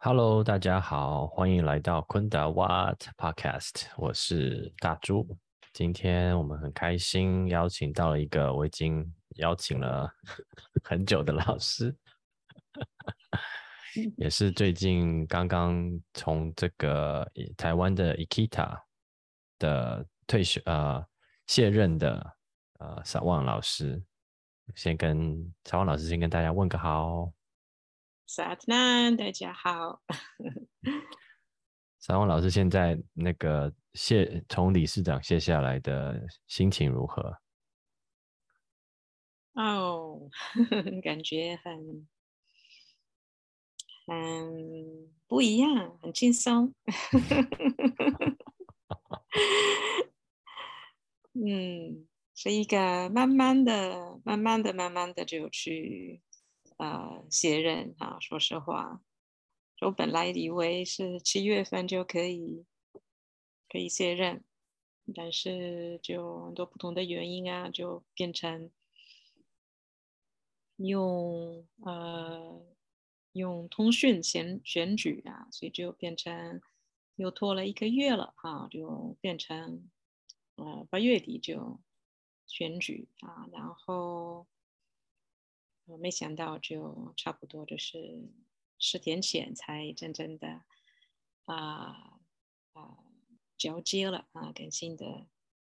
Hello，大家好，欢迎来到昆达 What Podcast，我是大猪。今天我们很开心邀请到了一个我已经邀请了 很久的老师，也是最近刚刚从这个台湾的 Ikita 的退休呃卸任的呃萨旺老师，先跟萨旺老师先跟大家问个好。萨特南，大家好。三旺老师现在那个卸从理事长卸下来的心情如何？哦，感觉很很不一样，很轻松。嗯，是一个慢慢的、慢慢的、慢慢的就去。呃，卸任哈，说实话，我本来以为是七月份就可以可以卸任，但是就很多不同的原因啊，就变成用呃用通讯选选举啊，所以就变成又拖了一个月了哈，就变成呃八月底就选举啊，然后。我没想到，就差不多就是十天前才真正的啊啊交接了啊，跟新的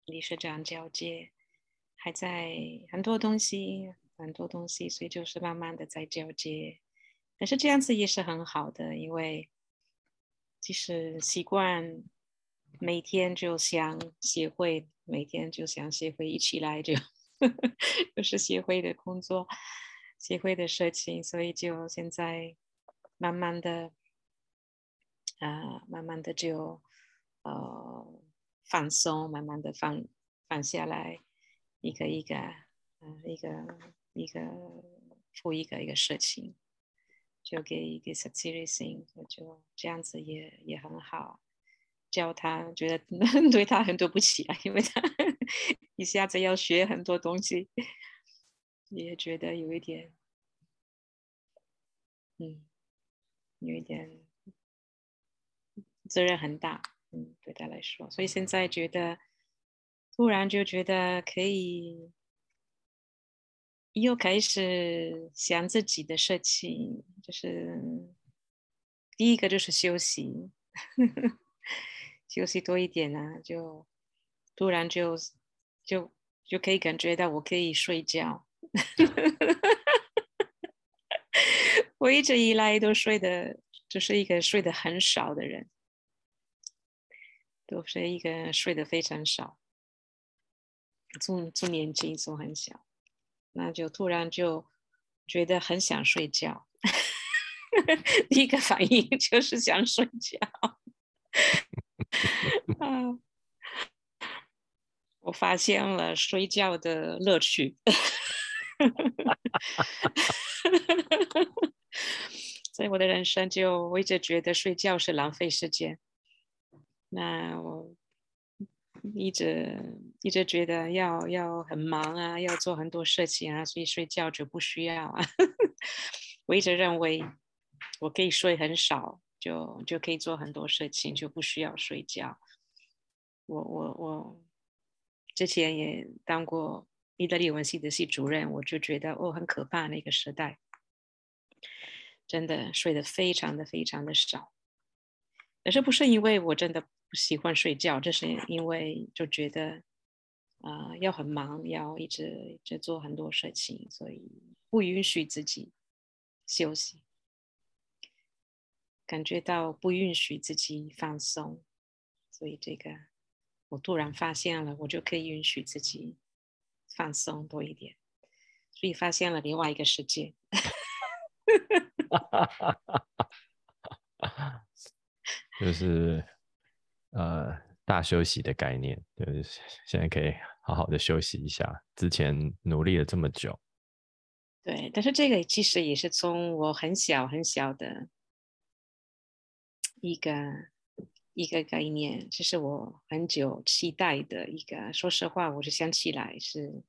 理事长交接，还在很多东西很多东西，所以就是慢慢的在交接。但是这样子也是很好的，因为其实习惯每天就想协会，每天就想协会一起来，就就是协会的工作。机会的事情，所以就现在慢慢的啊，慢慢的就呃放松，慢慢的放放下来，一个一个嗯，一个一个付一个一个事情，就给给 s e r i o s 就这样子也也很好，教他觉得 对他很对不起啊，因为他 一下子要学很多东西。也觉得有一点，嗯，有一点责任很大，嗯，对他来说，所以现在觉得突然就觉得可以又开始想自己的事情，就是第一个就是休息，休息多一点啊，就突然就就就可以感觉到我可以睡觉。我一直以来都睡的，就是一个睡得很少的人，都是一个睡得非常少，从从年轻从很小，那就突然就觉得很想睡觉，第一个反应 就是想睡觉。啊，我发现了睡觉的乐趣。所以我的人生就我一直觉得睡觉是浪费时间。那我一直一直觉得要要很忙啊，要做很多事情啊，所以睡觉就不需要啊。我一直认为我可以睡很少，就就可以做很多事情，就不需要睡觉。我我我之前也当过。意大利文系的系主任，我就觉得哦，很可怕那个时代，真的睡得非常的非常的少。可是不是因为我真的不喜欢睡觉，这是因为就觉得啊，要很忙，要一直一直做很多事情，所以不允许自己休息，感觉到不允许自己放松，所以这个我突然发现了，我就可以允许自己。放松多一点，所以发现了另外一个世界。就是呃，大休息的概念，就是现在可以好好的休息一下。之前努力了这么久，对，但是这个其实也是从我很小很小的一个一个概念，这是我很久期待的一个。说实话，我是想起来，是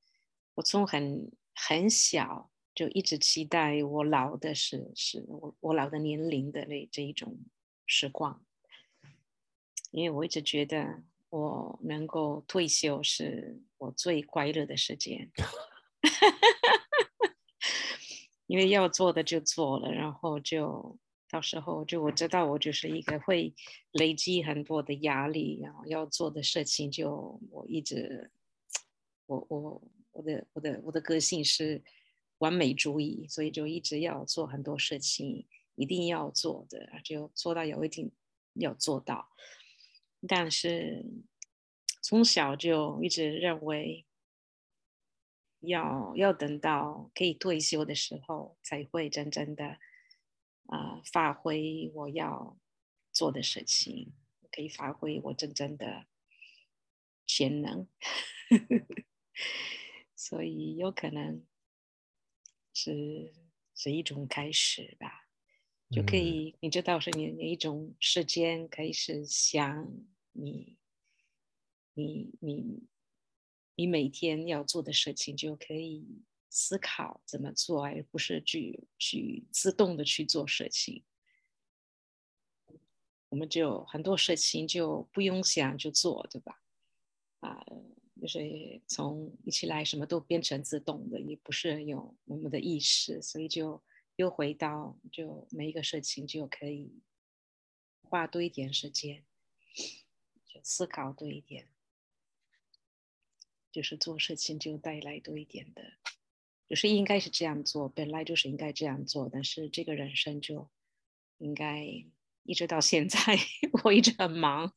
我从很很小就一直期待我老的是是我我老的年龄的那这一种时光。因为我一直觉得我能够退休是我最快乐的时间，因为要做的就做了，然后就到时候就我知道我就是一个会累积很多的压力，然后要做的事情就我一直我我我的我的我的个性是完美主义，所以就一直要做很多事情，一定要做的，就做到有一定要做到。但是从小就一直认为，要要等到可以退休的时候，才会真正的啊发挥我要做的事情，可以发挥我真正的潜能。所以有可能是是一种开始吧，就可以你知道是你一种时间可以是想。你，你，你，你每天要做的事情就可以思考怎么做，而不是去去自动的去做事情。我们就很多事情就不用想就做，对吧？啊，就是从一起来什么都变成自动的，也不是有我们的意识，所以就又回到就每一个事情就可以花多一点时间。思考多一点，就是做事情就带来多一点的，就是应该是这样做，本来就是应该这样做，但是这个人生就应该一直到现在，我一直很忙，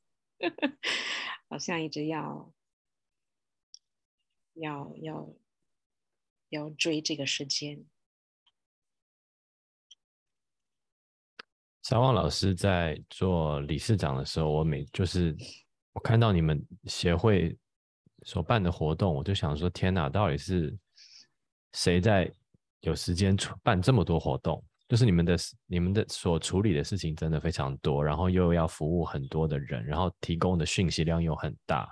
好像一直要要要要追这个时间。小旺老师在做理事长的时候，我每就是。我看到你们协会所办的活动，我就想说：天哪，到底是谁在有时间办这么多活动？就是你们的、你们的所处理的事情真的非常多，然后又要服务很多的人，然后提供的讯息量又很大。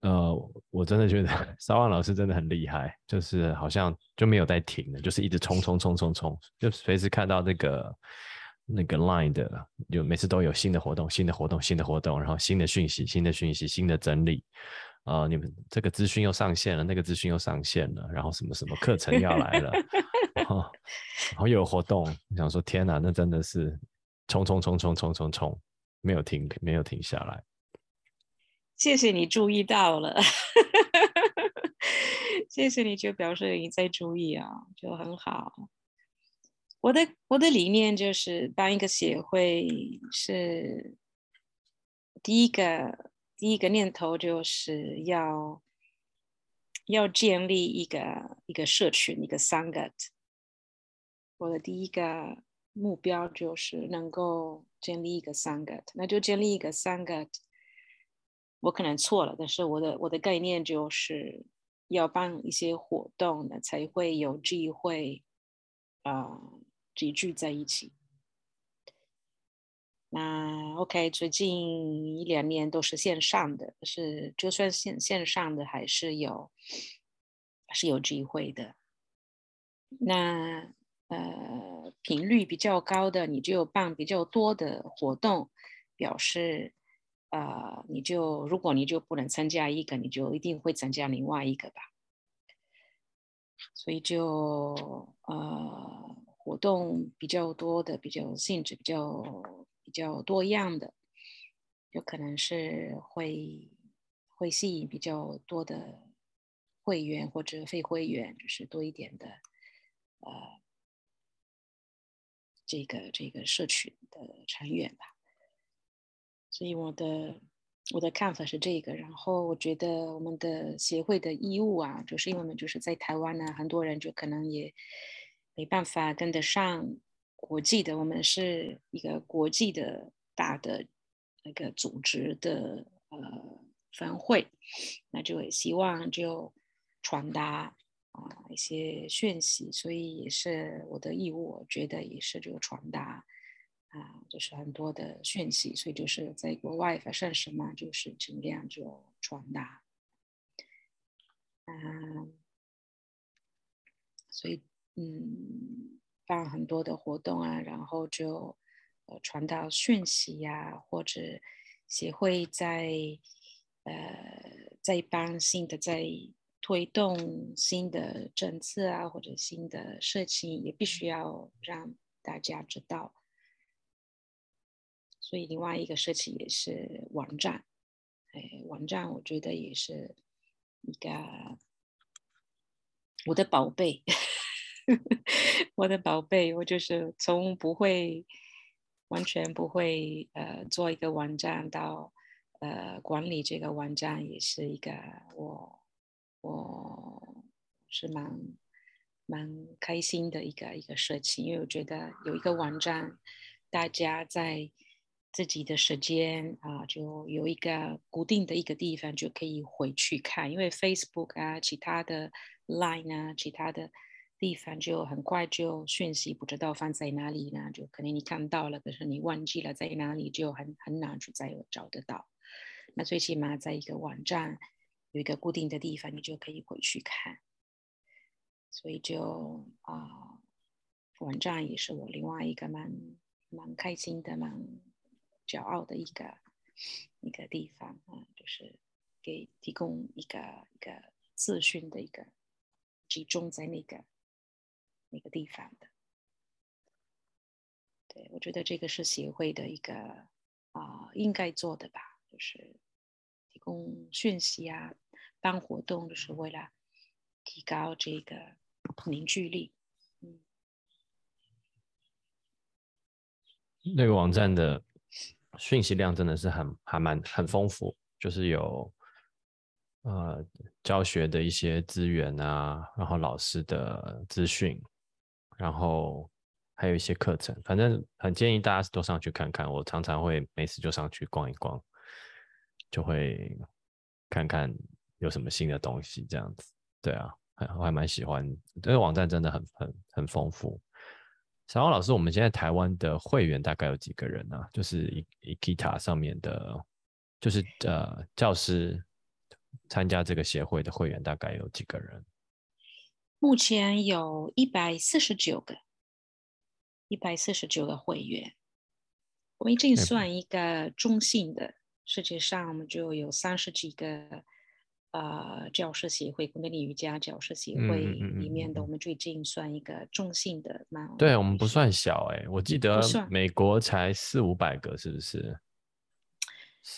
呃，我真的觉得 沙旺老师真的很厉害，就是好像就没有在停的，就是一直冲冲冲冲冲，就随时看到那个。那个 Line 的，就每次都有新的活动、新的活动、新的活动，然后新的讯息、新的讯息、新的整理。啊，你们这个资讯又上线了，那个资讯又上线了，然后什么什么课程要来了，然后然后又有活动，想说天哪，那真的是冲冲冲冲冲冲冲，没有停，没有停下来。谢谢你注意到了，谢谢你就表示你在注意啊，就很好。我的我的理念就是办一个协会，是第一个第一个念头就是要要建立一个一个社群，一个 sangat。我的第一个目标就是能够建立一个 sangat，那就建立一个 sangat。我可能错了，但是我的我的概念就是要办一些活动的，才会有机会啊。集聚在一起。那 OK，最近一两年都是线上的，是就算线线上的还是有，是有机会的。那呃频率比较高的，你就办比较多的活动，表示呃你就如果你就不能参加一个，你就一定会参加另外一个吧。所以就呃。活动比较多的，比较性质比较比较多样的，有可能是会会吸引比较多的会员或者非会员，就是多一点的呃这个这个社群的成员吧。所以我的我的看法是这个，然后我觉得我们的协会的义务啊，就是因为我们就是在台湾呢，很多人就可能也。没办法跟得上国际的，我们是一个国际的大的那个组织的呃分会，那就也希望就传达啊一些讯息，所以也是我的义务，我觉得也是就传达啊，就是很多的讯息，所以就是在国外发生什么，就是尽量就传达，嗯，所以嗯。办很多的活动啊，然后就呃传到讯息呀，或者协会在呃在帮新的在推动新的政策啊，或者新的事情，也必须要让大家知道。所以另外一个事情也是网站，哎，网站我觉得也是一个我的宝贝。我的宝贝，我就是从不会完全不会呃做一个网站到呃管理这个网站，也是一个我我是蛮蛮开心的一个一个事情，因为我觉得有一个网站，大家在自己的时间啊，就有一个固定的一个地方就可以回去看，因为 Facebook 啊，其他的 Line 啊，其他的。地方就很快就讯息不知道放在哪里呢？就可能你看到了，可是你忘记了在哪里，就很很难去再找得到。那最起码在一个网站有一个固定的地方，你就可以回去看。所以就啊，网站也是我另外一个蛮蛮开心的、蛮骄傲的一个一个地方啊，就是给提供一个一个资讯的一个集中在那个。那个地方的，对我觉得这个是协会的一个啊应该做的吧，就是提供讯息啊，办活动，就是为了提高这个凝聚力。嗯，那个网站的讯息量真的是很还蛮很丰富，就是有呃教学的一些资源啊，然后老师的资讯。然后还有一些课程，反正很建议大家都上去看看。我常常会没事就上去逛一逛，就会看看有什么新的东西这样子。对啊，我还蛮喜欢这个网站，真的很很很丰富。小王老师，我们现在台湾的会员大概有几个人呢？就是 E Kita 上面的，就是呃教师参加这个协会的会员大概有几个人？目前有一百四十九个，一百四十九个会员。我们已经算一个中性的，世界上我们就有三十几个呃教师协会，国内瑜伽教师协会里面的，我们最近算一个中性的嘛。对我们不算小哎，我记得美国才四五百个，是不是？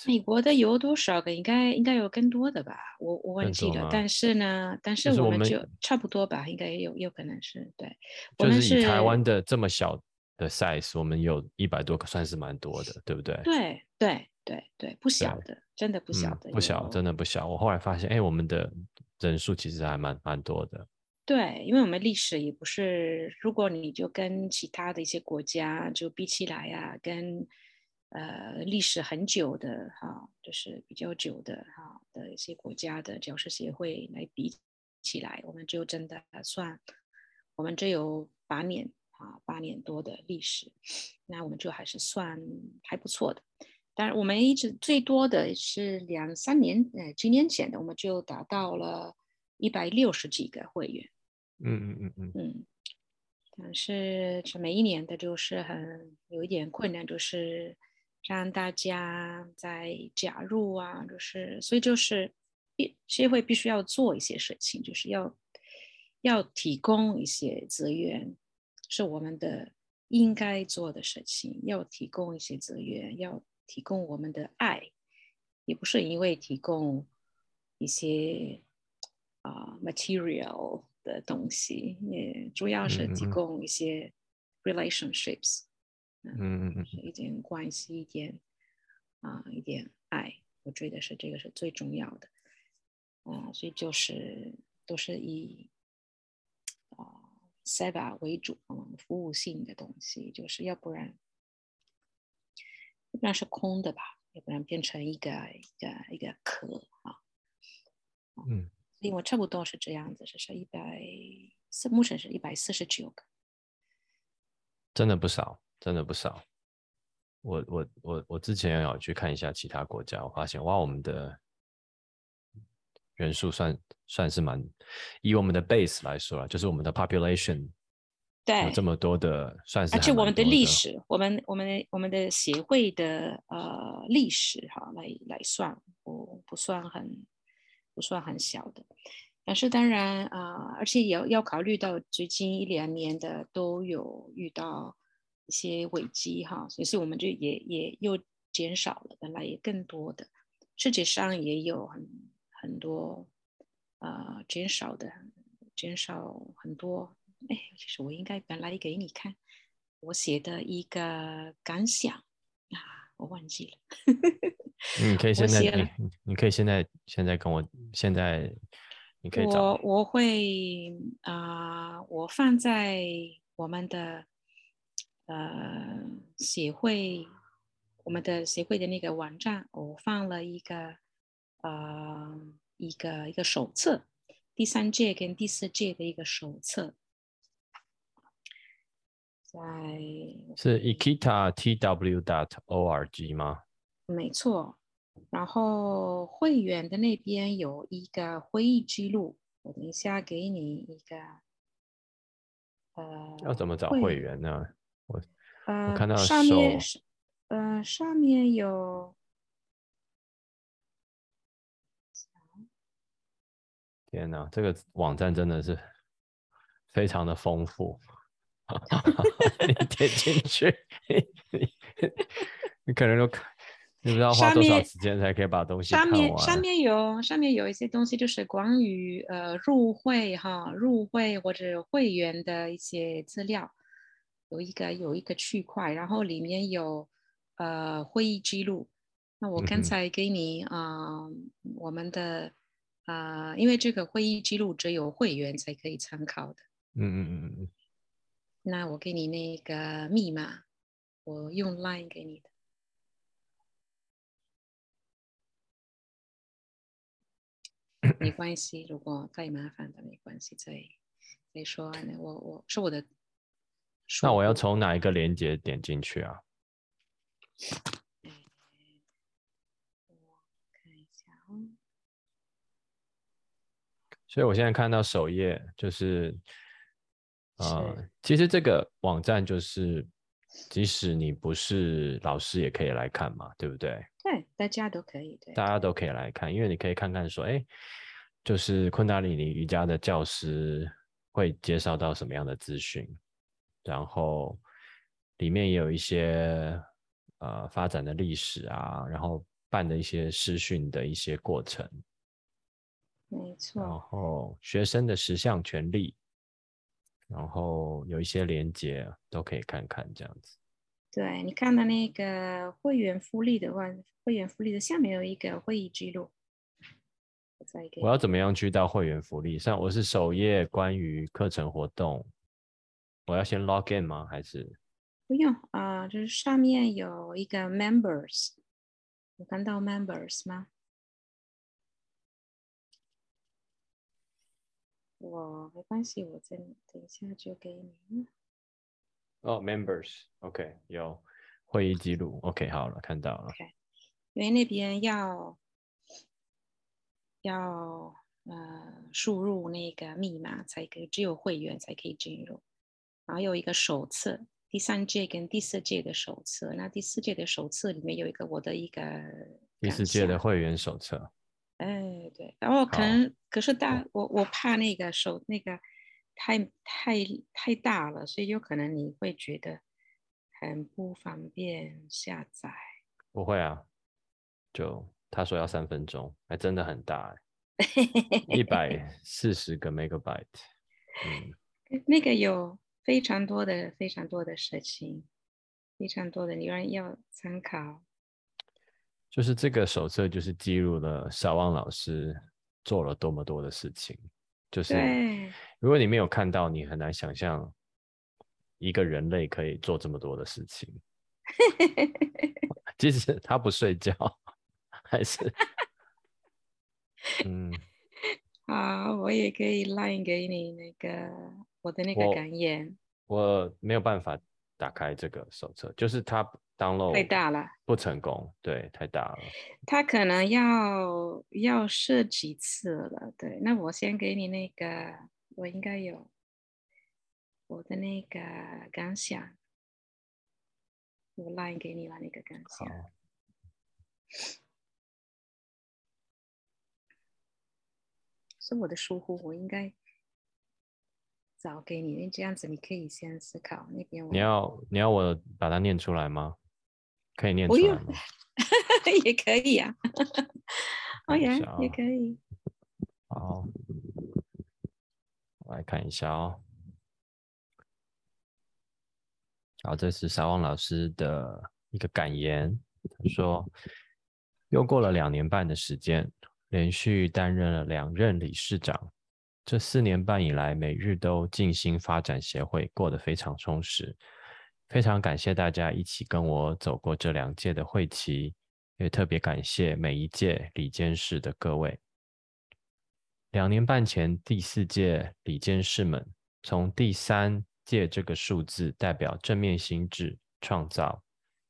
美国的有多少个？应该应该有更多的吧？我我忘记了。但是呢，但是我们就差不多吧，应该也有有可能是对。就是以台湾的这么小的 size，我们有一百多个，算是蛮多的，对不对？对对对对，不小的，真的不小的，不小，真的不小。我后来发现，哎，我们的人数其实还蛮蛮多的。对，因为我们历史也不是，如果你就跟其他的一些国家就比起来呀，跟。呃，历史很久的哈，就是比较久的哈的一些国家的教师协会来比起来，我们就真的算，我们只有八年啊，八年多的历史，那我们就还是算还不错的。当然，我们一直最多的是两三年，呃，几年前的，我们就达到了一百六十几个会员。嗯嗯嗯嗯嗯。但是这每一年的就是很有一点困难，就是。让大家再加入啊，就是所以就是必协会必须要做一些事情，就是要要提供一些资源，是我们的应该做的事情。要提供一些资源，要提供我们的爱，也不是因为提供一些啊 material 的东西，也主要是提供一些 relationships。嗯嗯嗯，一点关系，一点啊，一点爱，我觉得是这个是最重要的啊，所以就是都是以啊 s e v a 为主，嗯，服务性的东西，就是要不然那是空的吧，要不然变成一个一个一个壳啊。嗯，所以我差不多是这样子，是一百四，目前是一百四十九个。真的不少，真的不少。我我我我之前有去看一下其他国家，我发现哇，我们的人数算算是蛮，以我们的 base 来说啊，就是我们的 population，对，有这么多的，算是而且我们的历史。我们我们的我们的协会的呃历史哈来来算，不不算很不算很小的，但是当然啊、而且也要要考虑到最近一两年的都有遇到一些危机哈，所以是我们就也也又减少了，本来也更多的，世界上也有很很多呃减少的，减少很多。哎，其实我应该本来给你看我写的一个感想啊，我忘记了。嗯你可以现在你你可以现在现在跟我现在你可以找我我会啊、我放在我们的呃协会，我们的协会的那个网站，我放了一个呃一个一个手册，第三届跟第四届的一个手册，在是 ikita tw dot org 吗？没错，然后会员的那边有一个会议记录，我等一下给你一个。呃，要怎么找会员呢？我呃，看到上面是呃上面有天哪，这个网站真的是非常的丰富。你点进去，你你可能都看，你不知道花上多少时间才可以把东西上。面上面有上面有一些东西，就是关于呃入会哈入会或者会员的一些资料，有一个有一个区块，然后里面有呃会议记录。那我刚才给你啊、我们的啊、因为这个会议记录只有会员才可以参考的。嗯嗯嗯嗯嗯，那我给你那个密码，我用 Line 给你的。没关系，如果太麻烦的没关系，再再说啊。那我我是我的疏那我要从哪一个连接点进去啊？所以我现在看到首页就是，呃，其实这个网站就是，即使你不是老师也可以来看嘛，对不对？对，大家都可以，对大家都可以来看，因为你可以看看说，哎，就是昆达里尼瑜伽的教师会介绍到什么样的资讯，然后里面也有一些呃发展的历史啊，然后办的一些师训的一些过程，没错然，后学生的十项权利，然后有一些连接都可以看看这样子。对你看到那个会员福利的话，会员福利的下面有一个会议记录。我要怎么样去到会员福利？像我是首页关于课程活动，我要先 log in 吗？还是不用啊、就是上面有一个 members，有看到 members 吗？我没关系，我再等一下就给你。哦，members，OK，、有会议记录，OK，好了，看到了。因为那边要要呃输入那个密码才可以，只有会员才可以进入。然后有一个手册，第三届跟第四届的手册。那第四届的手册里面有一个我的一个第四届的会员手册，哎，对，然后可能可是大我我怕那个手那个太太太大了，所以有可能你会觉得很不方便下载。不会啊，就他说要三分钟，还真的很大欸，一百四十个 megabyte，嗯，那个有非常多的非常多的事情，非常多的，你要要参考。就是这个手册就是记录了小旺老师做了多么多的事情，就是对，如果你没有看到，你很难想象一个人类可以做这么多的事情。即使他不睡觉，还是 嗯，好，我也可以 line 给你那个我的那个感言，我没有办法打开这个手册，就是它 download 太大了，不成功，对，太大了。他可能要要试几次了。对，那我先给你那个，我应该有我的那个感想，我 line 给你了那个感想。好，是我的疏忽，我应该早给你，因为这样子你可以先思考那边我。你要你要我把它念出来吗？可以念出来吗？也可以啊，哦呀，也可以。好，我来看一下哦。好，这是沙旺老师的一个感言。他说，又过了两年半的时间，连续担任了两任理事长。这四年半以来，每日都尽心发展协会，过得非常充实。非常感谢大家一起跟我走过这两届的会期，也特别感谢每一届理监事的各位。两年半前，第四届理监事们从第三届这个数字代表正面心智、创造、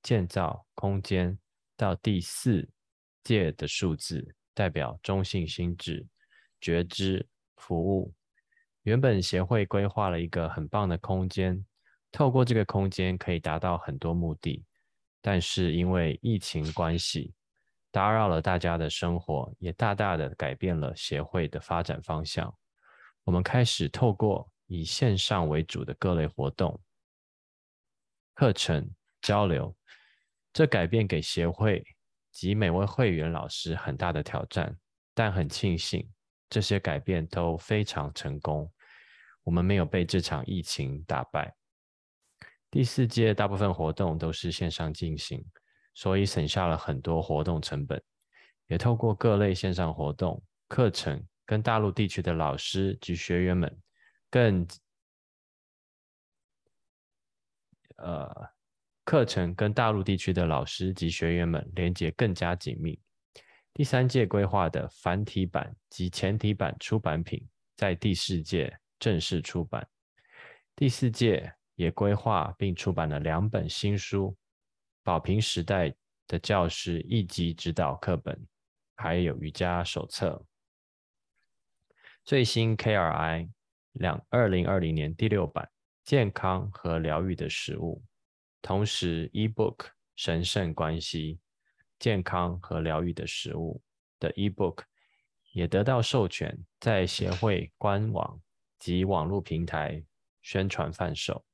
建造空间，到第四届的数字代表中性心智、觉知、服务。原本协会规划了一个很棒的空间，透过这个空间可以达到很多目的，但是因为疫情关系，打扰了大家的生活，也大大的改变了协会的发展方向。我们开始透过以线上为主的各类活动、课程交流，这改变给协会及每位会员老师很大的挑战，但很庆幸这些改变都非常成功，我们没有被这场疫情打败。第四届大部分活动都是线上进行，所以省下了很多活动成本，也透过各类线上活动、课程，跟大陆地区的老师及学员们更呃课程跟大陆地区的老师及学员们连接更加紧密。第三届规划的繁体版及前体版出版品在第四届正式出版。第四届也规划并出版了两本新书，《宝瓶时代的教师一级指导课本》，还有瑜伽手册。最新 KRI 两二零二零年第六版健康和疗愈的食物，同时 eBook 神圣关系健康和疗愈的食物的 eBook 也得到授权，在协会官网及网络平台宣传贩售。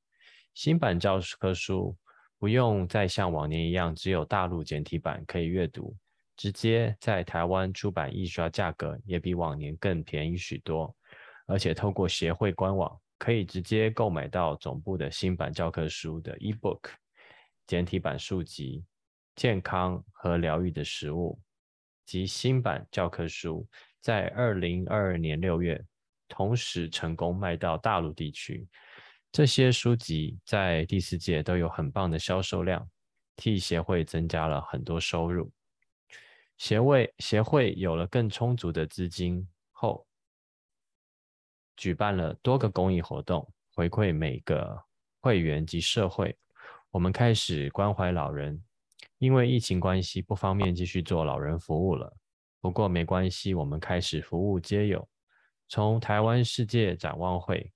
新版教科书不用再像往年一样只有大陆简体版可以阅读，直接在台湾出版印刷价格也比往年更便宜许多，而且透过协会官网可以直接购买到总部的新版教科书的 eBook 简体版书籍《健康和疗愈的食物》及新版教科书，在二零二二年六月同时成功卖到大陆地区。这些书籍在第四届都有很棒的销售量，替协会增加了很多收入。协会协会有了更充足的资金后，举办了多个公益活动，回馈每个会员及社会。我们开始关怀老人，因为疫情关系不方便继续做老人服务了。不过没关系，我们开始服务皆有，从台湾世界展望会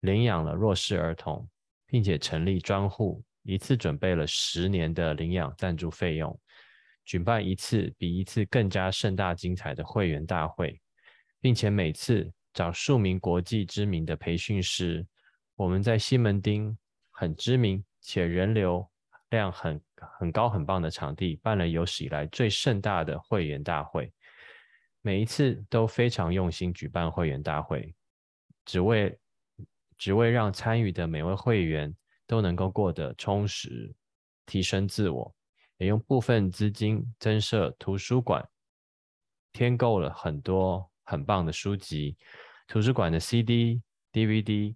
领养了弱势儿童，并且成立专户，一次准备了十年的领养赞助费用，举办一次比一次更加盛大精彩的会员大会，并且每次找数名国际知名的培训师。我们在西门町很知名且人流量很很高很棒的场地办了有史以来最盛大的会员大会，每一次都非常用心举办会员大会，只为只为让参与的每位会员都能够过得充实，提升自我，也用部分资金增设图书馆，添购了很多很棒的书籍，图书馆的 CD、DVD、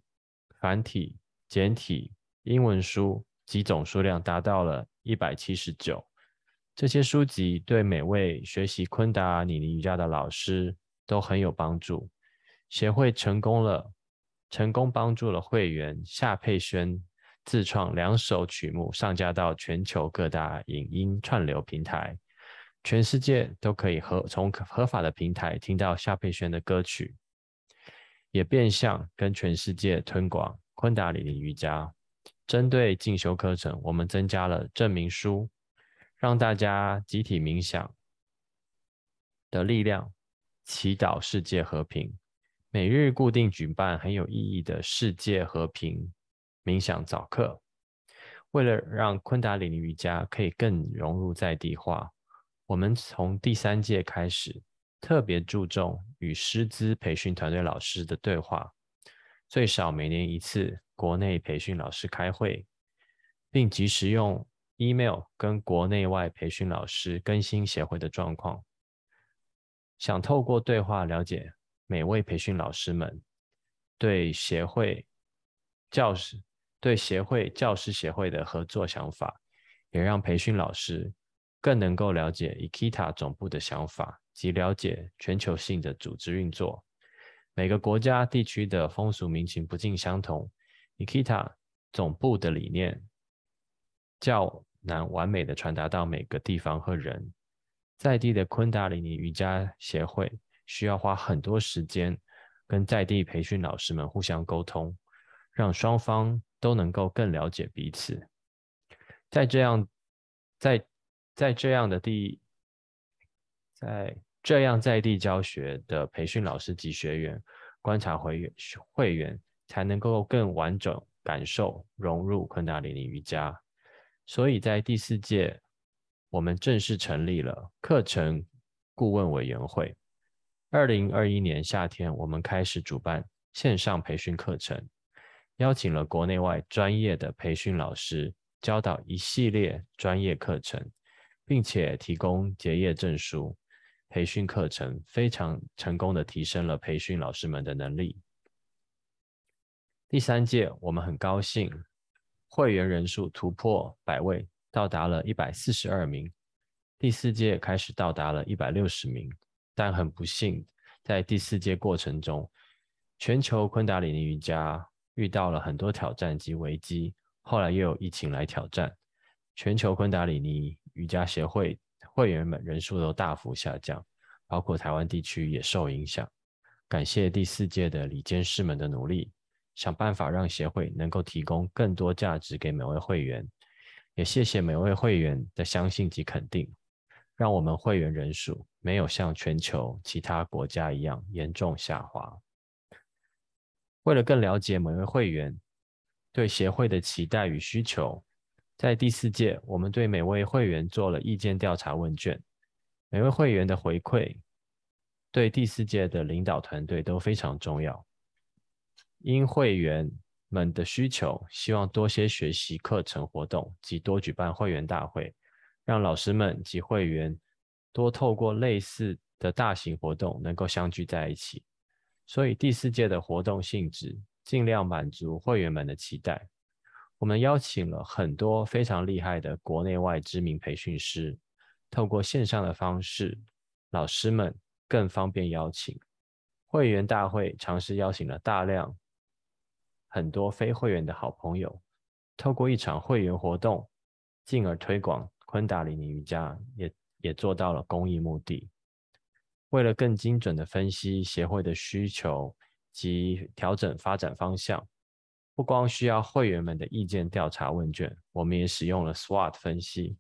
繁体、简体、英文书及总数量达到了一百七十九，这些书籍对每位学习昆达里尼瑜伽的老师都很有帮助。协会成功了，成功帮助了会员夏佩轩自创两首曲目，上架到全球各大影音串流平台，全世界都可以合从合法的平台听到夏佩轩的歌曲，也变相跟全世界推广昆达里尼瑜伽。针对进修课程，我们增加了证明书，让大家集体冥想的力量，祈祷世界和平。每日固定举办很有意义的世界和平冥想早课，为了让昆达里尼瑜伽可以更融入在地化，我们从第三届开始特别注重与师资培训团队老师的对话，最少每年一次国内培训老师开会，并及时用 email 跟国内外培训老师更新协会的状况，想透过对话了解。每位培训老师们对协会教师、对协会教师协会的合作想法，也让培训老师更能够了解 IKITA 总部的想法及了解全球性的组织运作。每个国家地区的风俗民情不尽相同 Ikita 总部的理念较难完美的传达到每个地方和人。在地的昆达里尼瑜伽协会。需要花很多时间跟在地培训老师们互相沟通，让双方都能够更了解彼此。在这样，在在这样的地，在这样在地教学的培训老师及学员、观察会会员，才能够更完整感受融入昆达里尼瑜伽。所以在第四届，我们正式成立了课程顾问委员会。二零二一年夏天，我们开始主办线上培训课程，邀请了国内外专业的培训老师，教导一系列专业课程，并且提供结业证书。培训课程非常成功的提升了培训老师们的能力。第三届，我们很高兴，会员人数突破百位，到达了一百四十二名。第四届开始到达了一百六十名。但很不幸，在第四届过程中，全球昆达里尼瑜伽遇到了很多挑战及危机。后来又有疫情来挑战，全球昆达里尼瑜伽协会会员们人数都大幅下降，包括台湾地区也受影响。感谢第四届的理监事们的努力，想办法让协会能够提供更多价值给每位会员。也谢谢每位会员的相信及肯定。让我们会员人数没有像全球其他国家一样严重下滑。为了更了解每位会员对协会的期待与需求，在第四届，我们对每位会员做了意见调查问卷。每位会员的回馈对第四届的领导团队都非常重要。因会员们的需求，希望多些学习课程活动及多举办会员大会。让老师们及会员多透过类似的大型活动能够相聚在一起，所以第四届的活动性质尽量满足会员们的期待。我们邀请了很多非常厉害的国内外知名培训师，透过线上的方式，老师们更方便邀请。会员大会尝试邀请了大量很多非会员的好朋友，透过一场会员活动，进而推广。昆达里尼瑜伽也也做到了公益目的。为了更精准的分析协会的需求及调整发展方向，不光需要会员们的意见调查问卷，我们也使用了 SWOT 分析。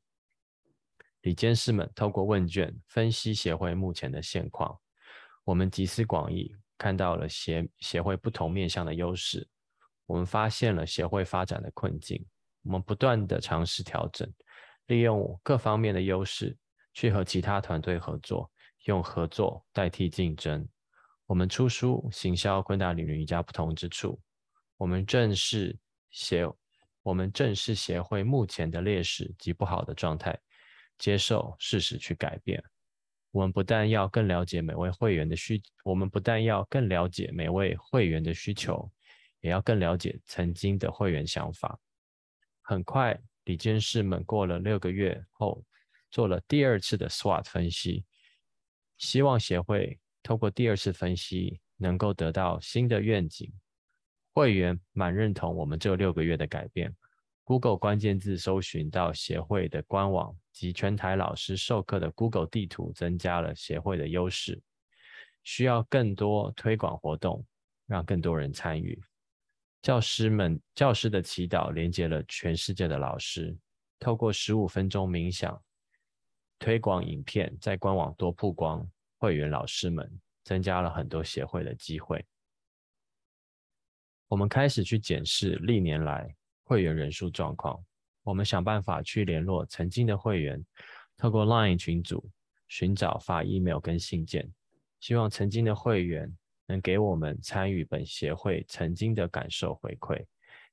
李监事们透过问卷分析协会目前的现况，我们集思广益，看到了协协会不同面向的优势，我们发现了协会发展的困境，我们不断的尝试调整。利用各方面的优势去和其他团队合作，用合作代替竞争。我们出书行销昆达里尼瑜伽不同之处。我们正视协，我们正视协会目前的劣势及不好的状态，接受事实去改变。我们不但要更了解每位会员的需，我们不但要更了解每位会员的需求，也要更了解曾经的会员想法。很快。李监事们过了六个月后，做了第二次的 SWOT 分析，希望协会透过第二次分析能够得到新的愿景。会员蛮认同我们这六个月的改变。Google 关键字搜寻到协会的官网及全台老师授课的 Google 地图，增加了协会的优势。需要更多推广活动，让更多人参与。教师们教师的祈祷连接了全世界的老师。透过十五分钟冥想推广影片，在官网多曝光，会员老师们增加了很多协会的机会。我们开始去检视历年来会员人数状况。我们想办法去联络曾经的会员，透过 LINE 群组寻找发 email 跟信件，希望曾经的会员能给我们参与本协会曾经的感受回馈，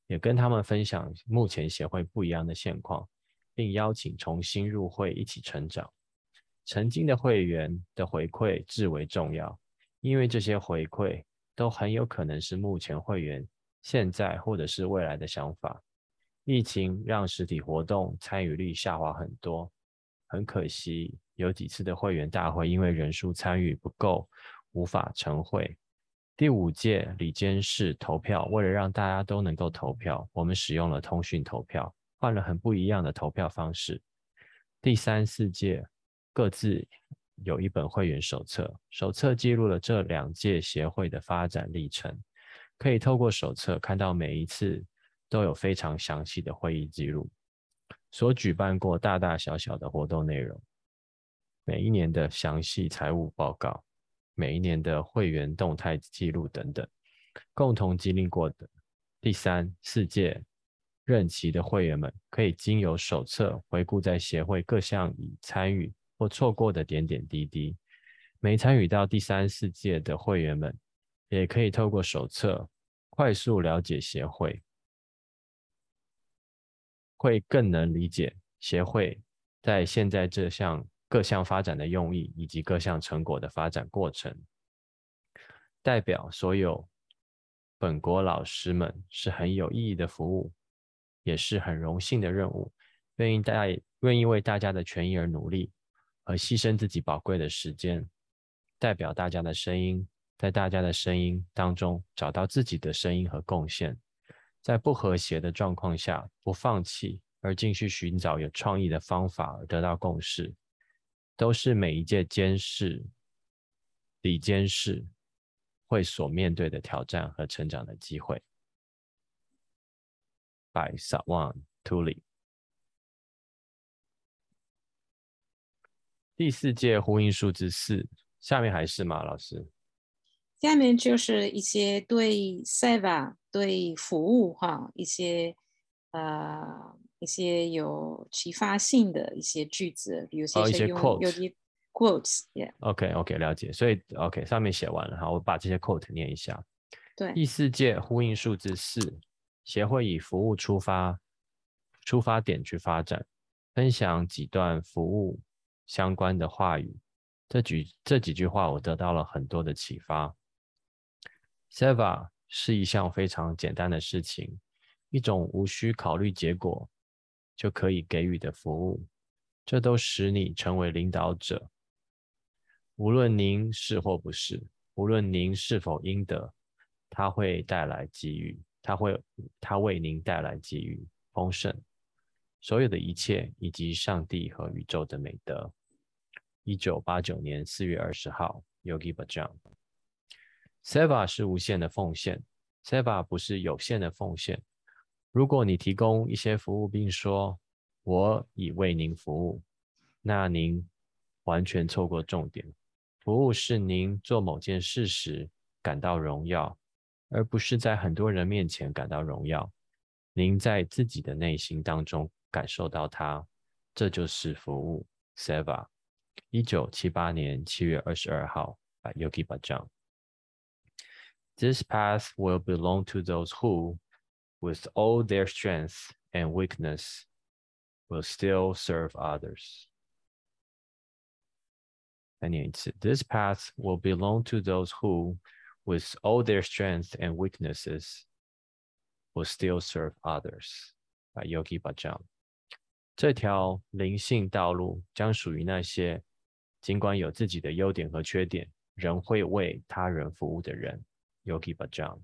也跟他们分享目前协会不一样的现况，并邀请重新入会一起成长。曾经的会员的回馈至为重要，因为这些回馈。都很有可能是目前会员现在或者是未来的想法。疫情让实体活动参与率下滑很多，很可惜有几次的会员大会因为人数参与不够，无法成会。第五届里监事投票，为了让大家都能够投票，我们使用了通讯投票，换了很不一样的投票方式。第三四届各自。有一本会员手册，手册记录了这两届协会的发展历程。可以透过手册看到每一次都有非常详细的会议记录，所举办过大大小小的活动内容，每一年的详细财务报告，每一年的会员动态记录等等，共同经历过的第三、世界任期的会员们，可以经由手册回顾在协会各项已参与。或错过的点点滴滴，没参与到第三世界的会员们，也可以透过手册快速了解协会，会更能理解协会在现在这项各项发展的用意以及各项成果的发展过程。代表所有本国老师们是很有意义的服务，也是很荣幸的任务，愿意大愿意为大家的权益而努力。而牺牲自己宝贵的时间，代表大家的声音，在大家的声音当中找到自己的声音和贡献，在不和谐的状况下不放弃，而继续寻找有创意的方法而得到共识，都是每一届监事、里监事会所面对的挑战和成长的机会。By Sawan Tuli。第四届呼应数字四，下面还是吗，老师？下面就是一些对 Seva 对服务哈，一些呃一些有启发性的一些句子，比如说一些 quote，有些 quotes，yeah。OK OK，了解。所以 OK 上面写完了好，我把这些 quote 念一下。对，第四届呼应数字四，协会以服务出发出发点去发展，分享几段服务。相关的话语，这几这几句话我得到了很多的启发。Seva 是一项非常简单的事情，一种无需考虑结果就可以给予的服务，这都使你成为领导者。无论您是或不是，无论您是否应得，它会带来机遇，它会它为您带来机遇丰盛。所有的一切，以及上帝和宇宙的美德。一九八九年四月二十号，Yogi Bhajan。Seva 是无限的奉献，Seva 不是有限的奉献。如果你提供一些服务，并说“我已为您服务”，那您完全错过重点。服务是您做某件事时感到荣耀，而不是在很多人面前感到荣耀。您在自己的内心当中。感受到它，这就是服务。Seva，一九七八年七月二十二号，by Yogi Bhajan。This path will belong to those who, with all their strength and weakness, will still serve others. 再念一次，This path will belong to those who, with all their strength and weaknesses, will still serve others. By Yogi Bhajan. 这条灵性道路将属于那些尽管有自己的优点和缺点，仍会为他人服务的人。Yogi Bhajan.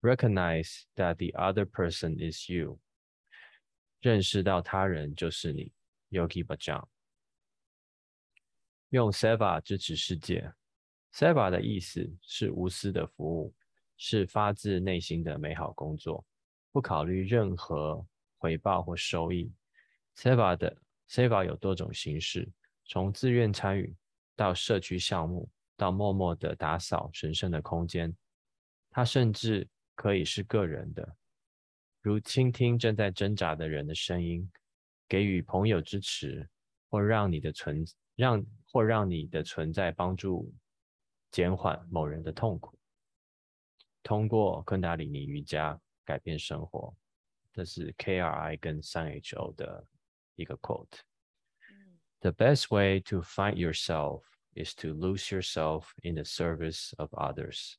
Recognize that the other person is you. 认识到他人就是你。Yogi Bhajan. 用 Seva 支持世界。Seva 的意思是无私的服务，是发自内心的美好工作，不考虑任何回报或收益。Seva 的 Seva 有多种形式，从自愿参与到社区项目，到默默的打扫神圣的空间。它甚至可以是个人的，如倾听正在挣扎的人的声音，给予朋友支持，或让你的存让或让你的存在帮助。减缓某人的痛苦，通过昆达里尼瑜伽改变生活，这是 KRI 跟三 HO 的一个 quote。The best way to find yourself is to lose yourself in the service of others。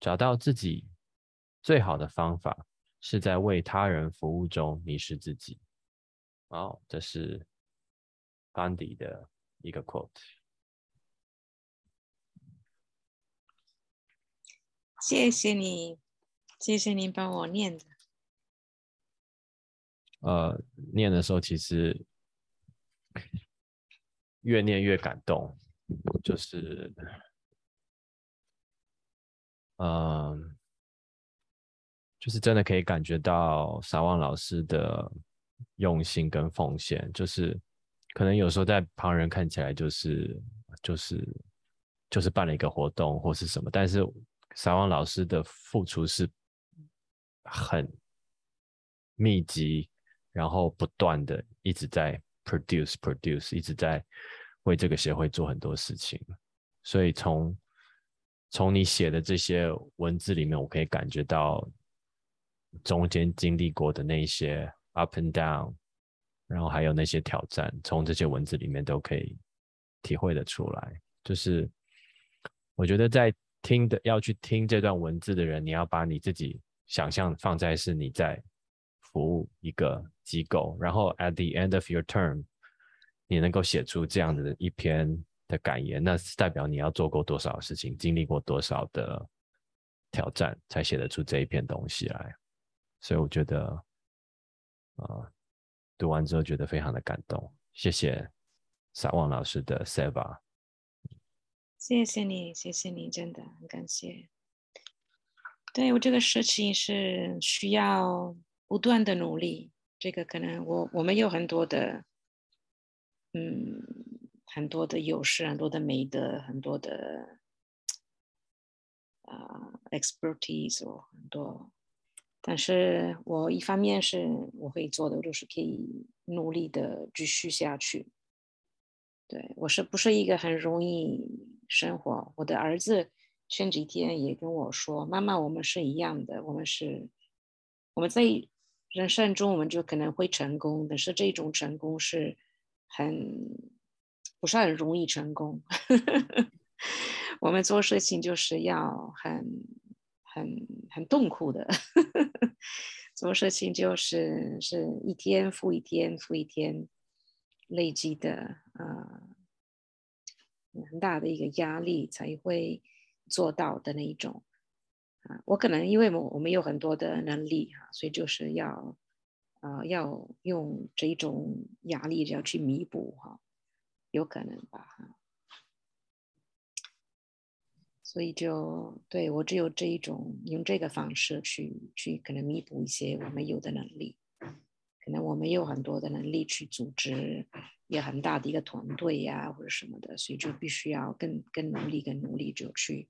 找到自己最好的方法是在为他人服务中迷失自己。哦，这是班迪的一个 quote。谢谢你，谢谢你帮我念的。呃，念的时候其实越念越感动，就是，嗯，就是真的可以感觉到撒旺老师的用心跟奉献，就是可能有时候在旁人看起来就是就是就是办了一个活动或是什么，但是。撒旺老师的付出是很密集，然后不断的一直在 produce produce，一直在为这个协会做很多事情。所以从从你写的这些文字里面，我可以感觉到中间经历过的那些 up and down，然后还有那些挑战，从这些文字里面都可以体会的出来。就是我觉得在。听的要去听这段文字的人，你要把你自己想象放在是你在服务一个机构，然后 at the end of your term，你能够写出这样的一篇的感言，那是代表你要做过多少事情，经历过多少的挑战，才写得出这一篇东西来。所以我觉得，啊，读完之后觉得非常的感动。谢谢撒旺老师的 Seva。谢谢你，谢谢你，真的很感谢。对我这个事情是需要不断的努力，这个可能我我们有很多的，嗯，很多的优势，很多的美德，很多的 啊 expertise 哦，很多。但是我一方面是我会做的，就是可以努力的继续下去。对我是不是一个很容易？生活，我的儿子前几天也跟我说：“妈妈，我们是一样的，我们是我们在人生中，我们就可能会成功，但是这种成功是很不是很容易成功。我们做事情就是要很很很痛苦的，做事情就是是一天复一天复一天累积的啊。”很大的一个压力才会做到的那一种啊，我可能因为我我们有很多的能力哈，所以就是要啊要用这一种压力要去弥补哈，有可能吧哈，所以就对我只有这一种用这个方式去去可能弥补一些我们有的能力，可能我们有很多的能力去组织。也很大的一个团队呀，或者什么的，所以就必须要更更努力、更努力，就去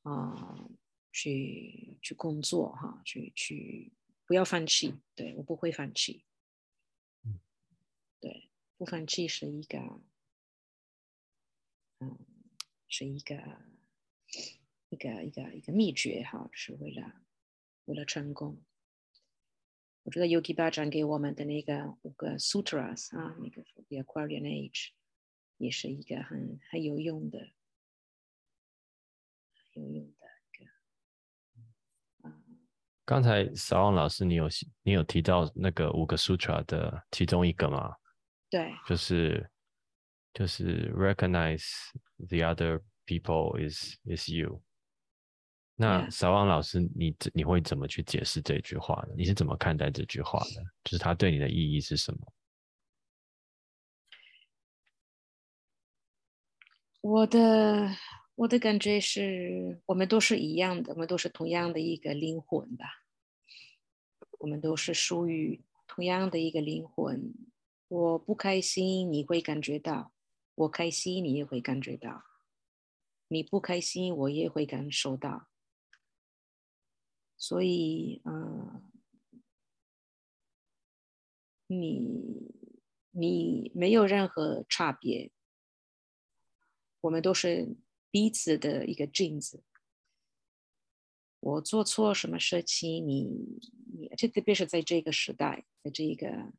啊，去去工作哈，去去不要放弃。对我不会放弃，对，不放弃是一个，嗯，是一个一个一个一个秘诀哈，是为了为了成功。我觉得 Yogi 巴掌给我们的那个五个 Sutras 啊，那个 The Aquarian Age 也是一个很很有用的、有用的一个。刚才少旺老师，你有你有提到那个五个 sutra 的其中一个吗？对，就是就是 recognize the other people is is you。那小王老师，你你会怎么去解释这句话呢？你是怎么看待这句话的？就是它对你的意义是什么？我的我的感觉是我们都是一样的，我们都是同样的一个灵魂吧。我们都是属于同样的一个灵魂。我不开心，你会感觉到；我开心，你也会感觉到；你不开心，我也会感受到。所以，嗯，你你没有任何差别。我们都是彼此的一个镜子。我做错什么事情，你你，这特别是在这个时代，在这个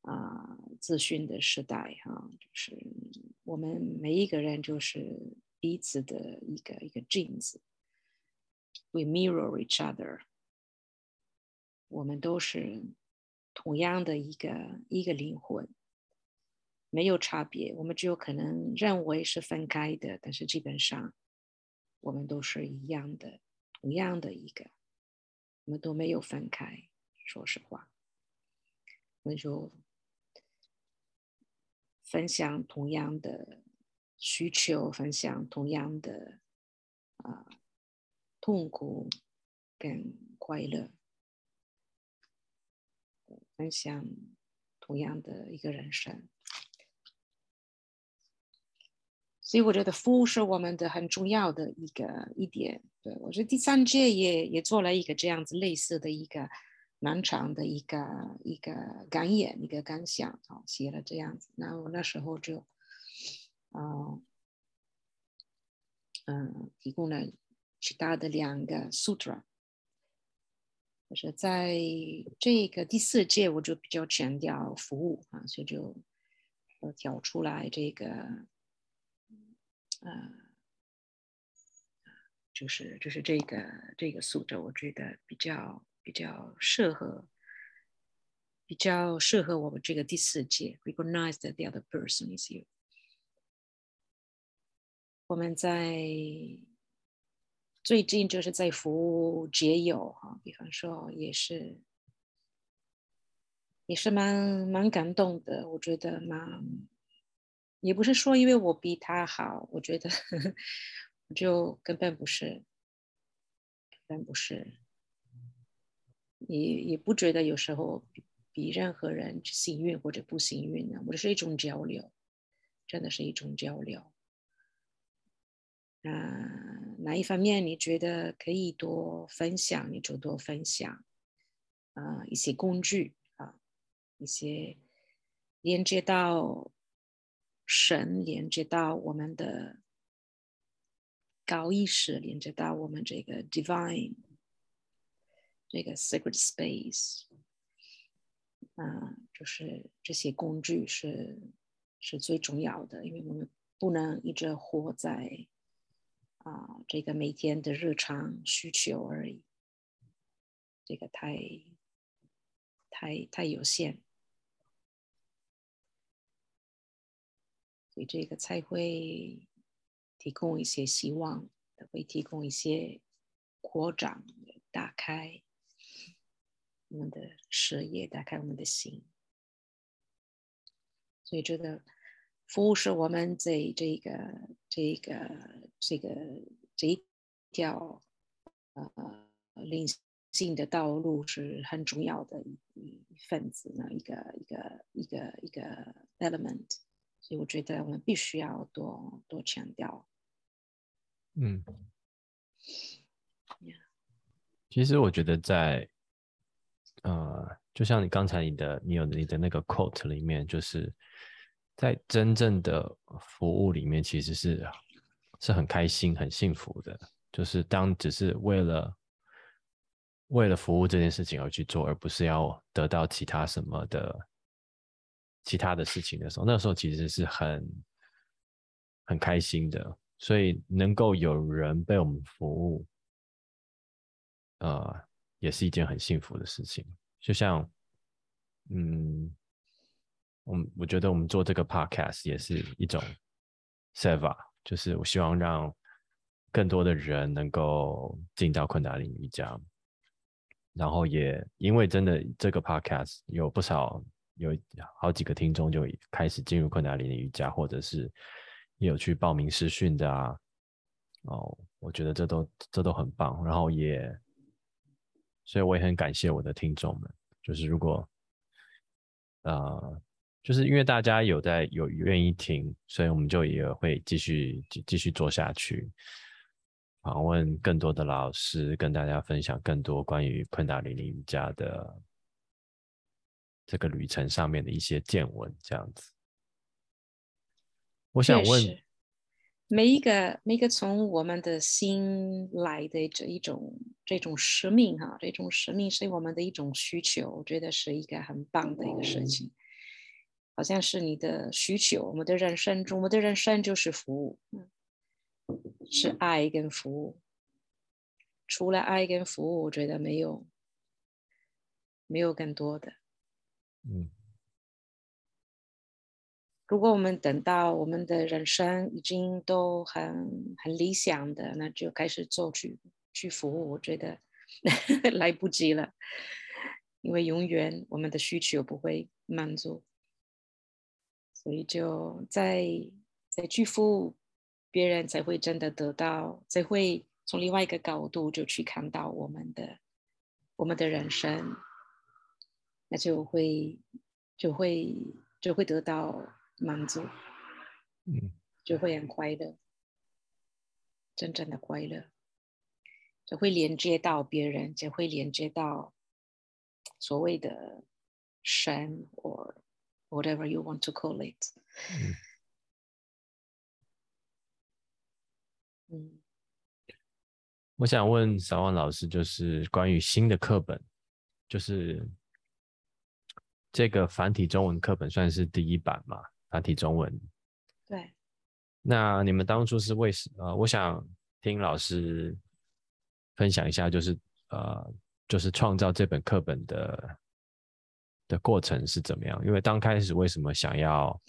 啊资讯的时代，哈，就是我们每一个人就是彼此的一个一个镜子。We mirror each other。我们都是同样的一个一个灵魂。没有差别，我们只有可能认为是分开的，但是基本上我们都是一样的，同样的一个，我们都没有分开。说实话，我们就分享同样的需求，分享同样的啊痛苦跟快乐，分享同样的一个人生。所以我觉得服务是我们的很重要的一个一点。对我觉得第三届也也做了一个这样子类似的一个蛮长的一个一个感言一个感想啊，写了这样子。那我那时候就，嗯嗯，提供了其他的两个 sutra。就是在这个第四届，我就比较强调服务啊，所以就呃挑出来这个。呃，就是就是这个这个素质，我觉得比较比较适合，比较适合我们这个第四届 recognize the other person is you。我们在最近就是在服务结友哈，比方说也是也是蛮蛮感动的，我觉得蛮。也不是说因为我比他好，我觉得我就根本不是，根本不是，也也不觉得有时候比比任何人幸运或者不幸运呢。我这是一种交流，真的是一种交流。嗯，哪一方面你觉得可以多分享，你就多分享。啊，一些工具啊，一些连接到。神连接到我们的高意识，连接到我们这个 divine 这个 sacred space，啊，就是这些工具是是最重要的，因为我们不能一直活在啊这个每天的日常需求而已，这个太太太有限。所以这个才会提供一些希望，会提供一些扩张、打开我们的视野，打开我们的心。所以这个服务是我们这这个这个这个这一条呃灵性的道路是很重要的一一份子呢，一个一个一个一个 element。所以我觉得我们必须要多多强调。嗯，其实我觉得在呃，就像你刚才你的你有你的那个 quote 里面，就是在真正的服务里面，其实是是很开心、很幸福的。就是当只是为了为了服务这件事情而去做，而不是要得到其他什么的。其他的事情的时候，那时候其实是很很开心的，所以能够有人被我们服务，呃，也是一件很幸福的事情。就像，嗯，我们我觉得我们做这个 podcast 也是一种 seva，就是我希望让更多的人能够进到昆达里瑜伽，然后也因为真的这个 podcast 有不少有好几个听众就开始进入昆达里瑜伽，或者是也有去报名试训的啊，哦，我觉得这都这都很棒，然后也。所以我也很感谢我的听众们，就是如果，呃，就是因为大家有在有愿意听，所以我们就也会继续继续做下去，访问更多的老师，跟大家分享更多关于昆达里尼瑜伽的这个旅程上面的一些见闻，这样子。我想问。每一个每一个从我们的心来的这一种这种使命哈，这种使命是我们的一种需求，我觉得是一个很棒的一个事情。好像是你的需求，我们的人生中，我们的人生就是服务，是爱跟服务。除了爱跟服务，我觉得没有没有更多的。嗯。如果我们等到我们的人生已经都很很理想的，那就开始做去去服务，我觉得 来不及了，因为永远我们的需求不会满足，所以就在在去服务别人，才会真的得到，才会从另外一个角度就去看到我们的我们的人生，那就会就会就会得到。满足，嗯，就会很快乐，真正的快乐，就会连接到别人，就会连接到所谓的神，or whatever you want to call it。嗯，我想问小王老师，就是关于新的课本，就是这个繁体中文课本算是第一版嘛？繁体中文，对。那你们当初是为什呃，我想听老师分享一下，就是呃，就是创造这本课本的的过程是怎么样？因为刚开始为什么想要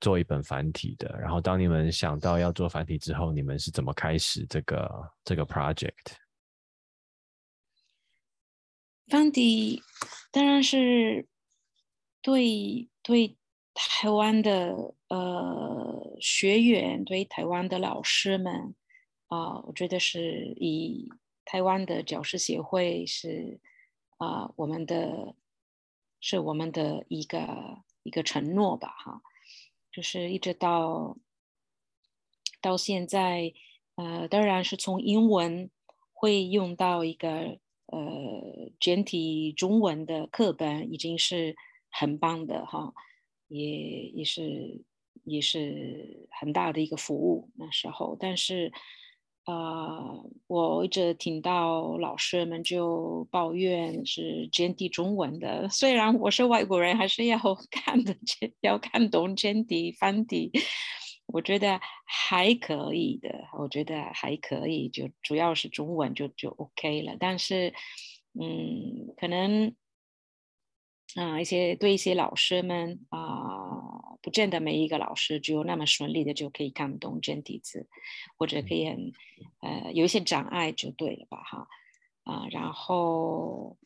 做一本繁体的？然后当你们想到要做繁体之后，你们是怎么开始这个这个 project？繁体当然是对对。台湾的呃学员对台湾的老师们啊，我觉得是以台湾的教师协会是啊我们的是我们的一个一个承诺吧哈，就是一直到到现在呃当然是从英文会用到一个呃简体中文的课本已经是很棒的哈。也也是也是很大的一个服务那时候，但是，呃，我一直听到老师们就抱怨是简体中文的，虽然我是外国人，还是要 看的要看懂简体繁体，我觉得还可以的，我觉得还可以，就主要是中文就就 OK 了，但是，嗯，可能。啊，一些对一些老师们啊，不见得每一个老师只有那么顺利的就可以看懂简体字，或者可以很呃有一些障碍就对了吧哈啊，然后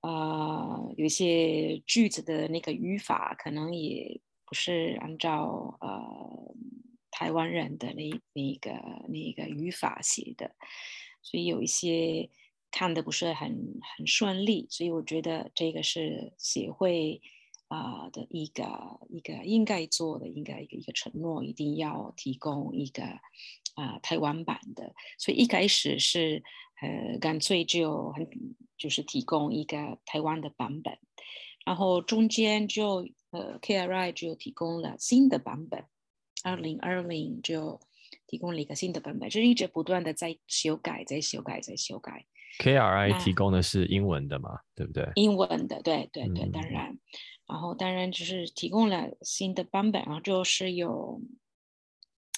呃有一些句子的那个语法可能也不是按照呃台湾人的那那个那个语法写的，所以有一些。看的不是很很顺利，所以我觉得这个是协会啊的一个一个应该做的，应该一个一个承诺，一定要提供一个啊台湾版的。所以一开始是呃干脆就很就是提供一个台湾的版本，然后中间就呃 KRI 就提供了新的版本，二零二零就提供了一个新的版本，就是一直不断的在修改，在修改，在修改。KRI 提供的是英文的嘛，对不对？英文的，对对对，当然，然后当然就是提供了新的版本，然后就是有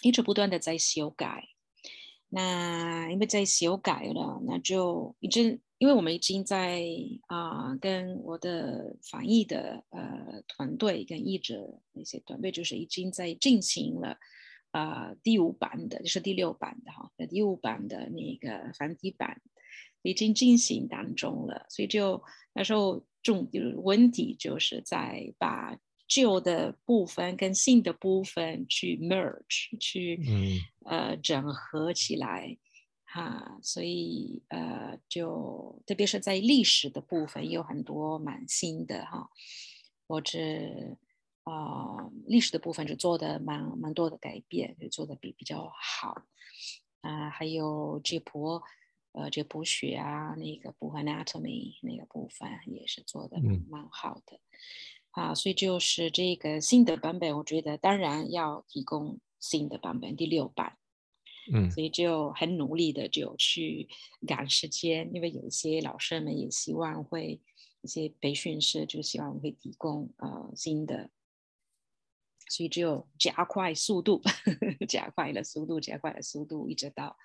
一直不断的在修改。那因为在修改了，那就已经因因为我们已经在啊跟我的翻译的呃团队跟译者那些团队，就是已经在进行了啊第五版的，就是第六版的哈，第五版的那个繁体版已经进行当中了，所以就那时候重问题就是在把旧的部分跟新的部分去 merge 去呃整合起来。哈，所以呃，就特别是在历史的部分有很多蛮新的哈，或者啊，历史的部分就做的蛮蛮多的改变，就做的比比较好。啊，还有解剖呃解剖学啊那个部分 anatomy 那个部分也是做的蛮好的。啊，所以就是这个新的版本，我觉得当然要提供新的版本第六版。嗯，所以就很努力的就去赶时间，因为有一些老师们也希望会一些培训师就希望会提供呃新的，所以只有加快速度，加快了速度，加快了速度，一直到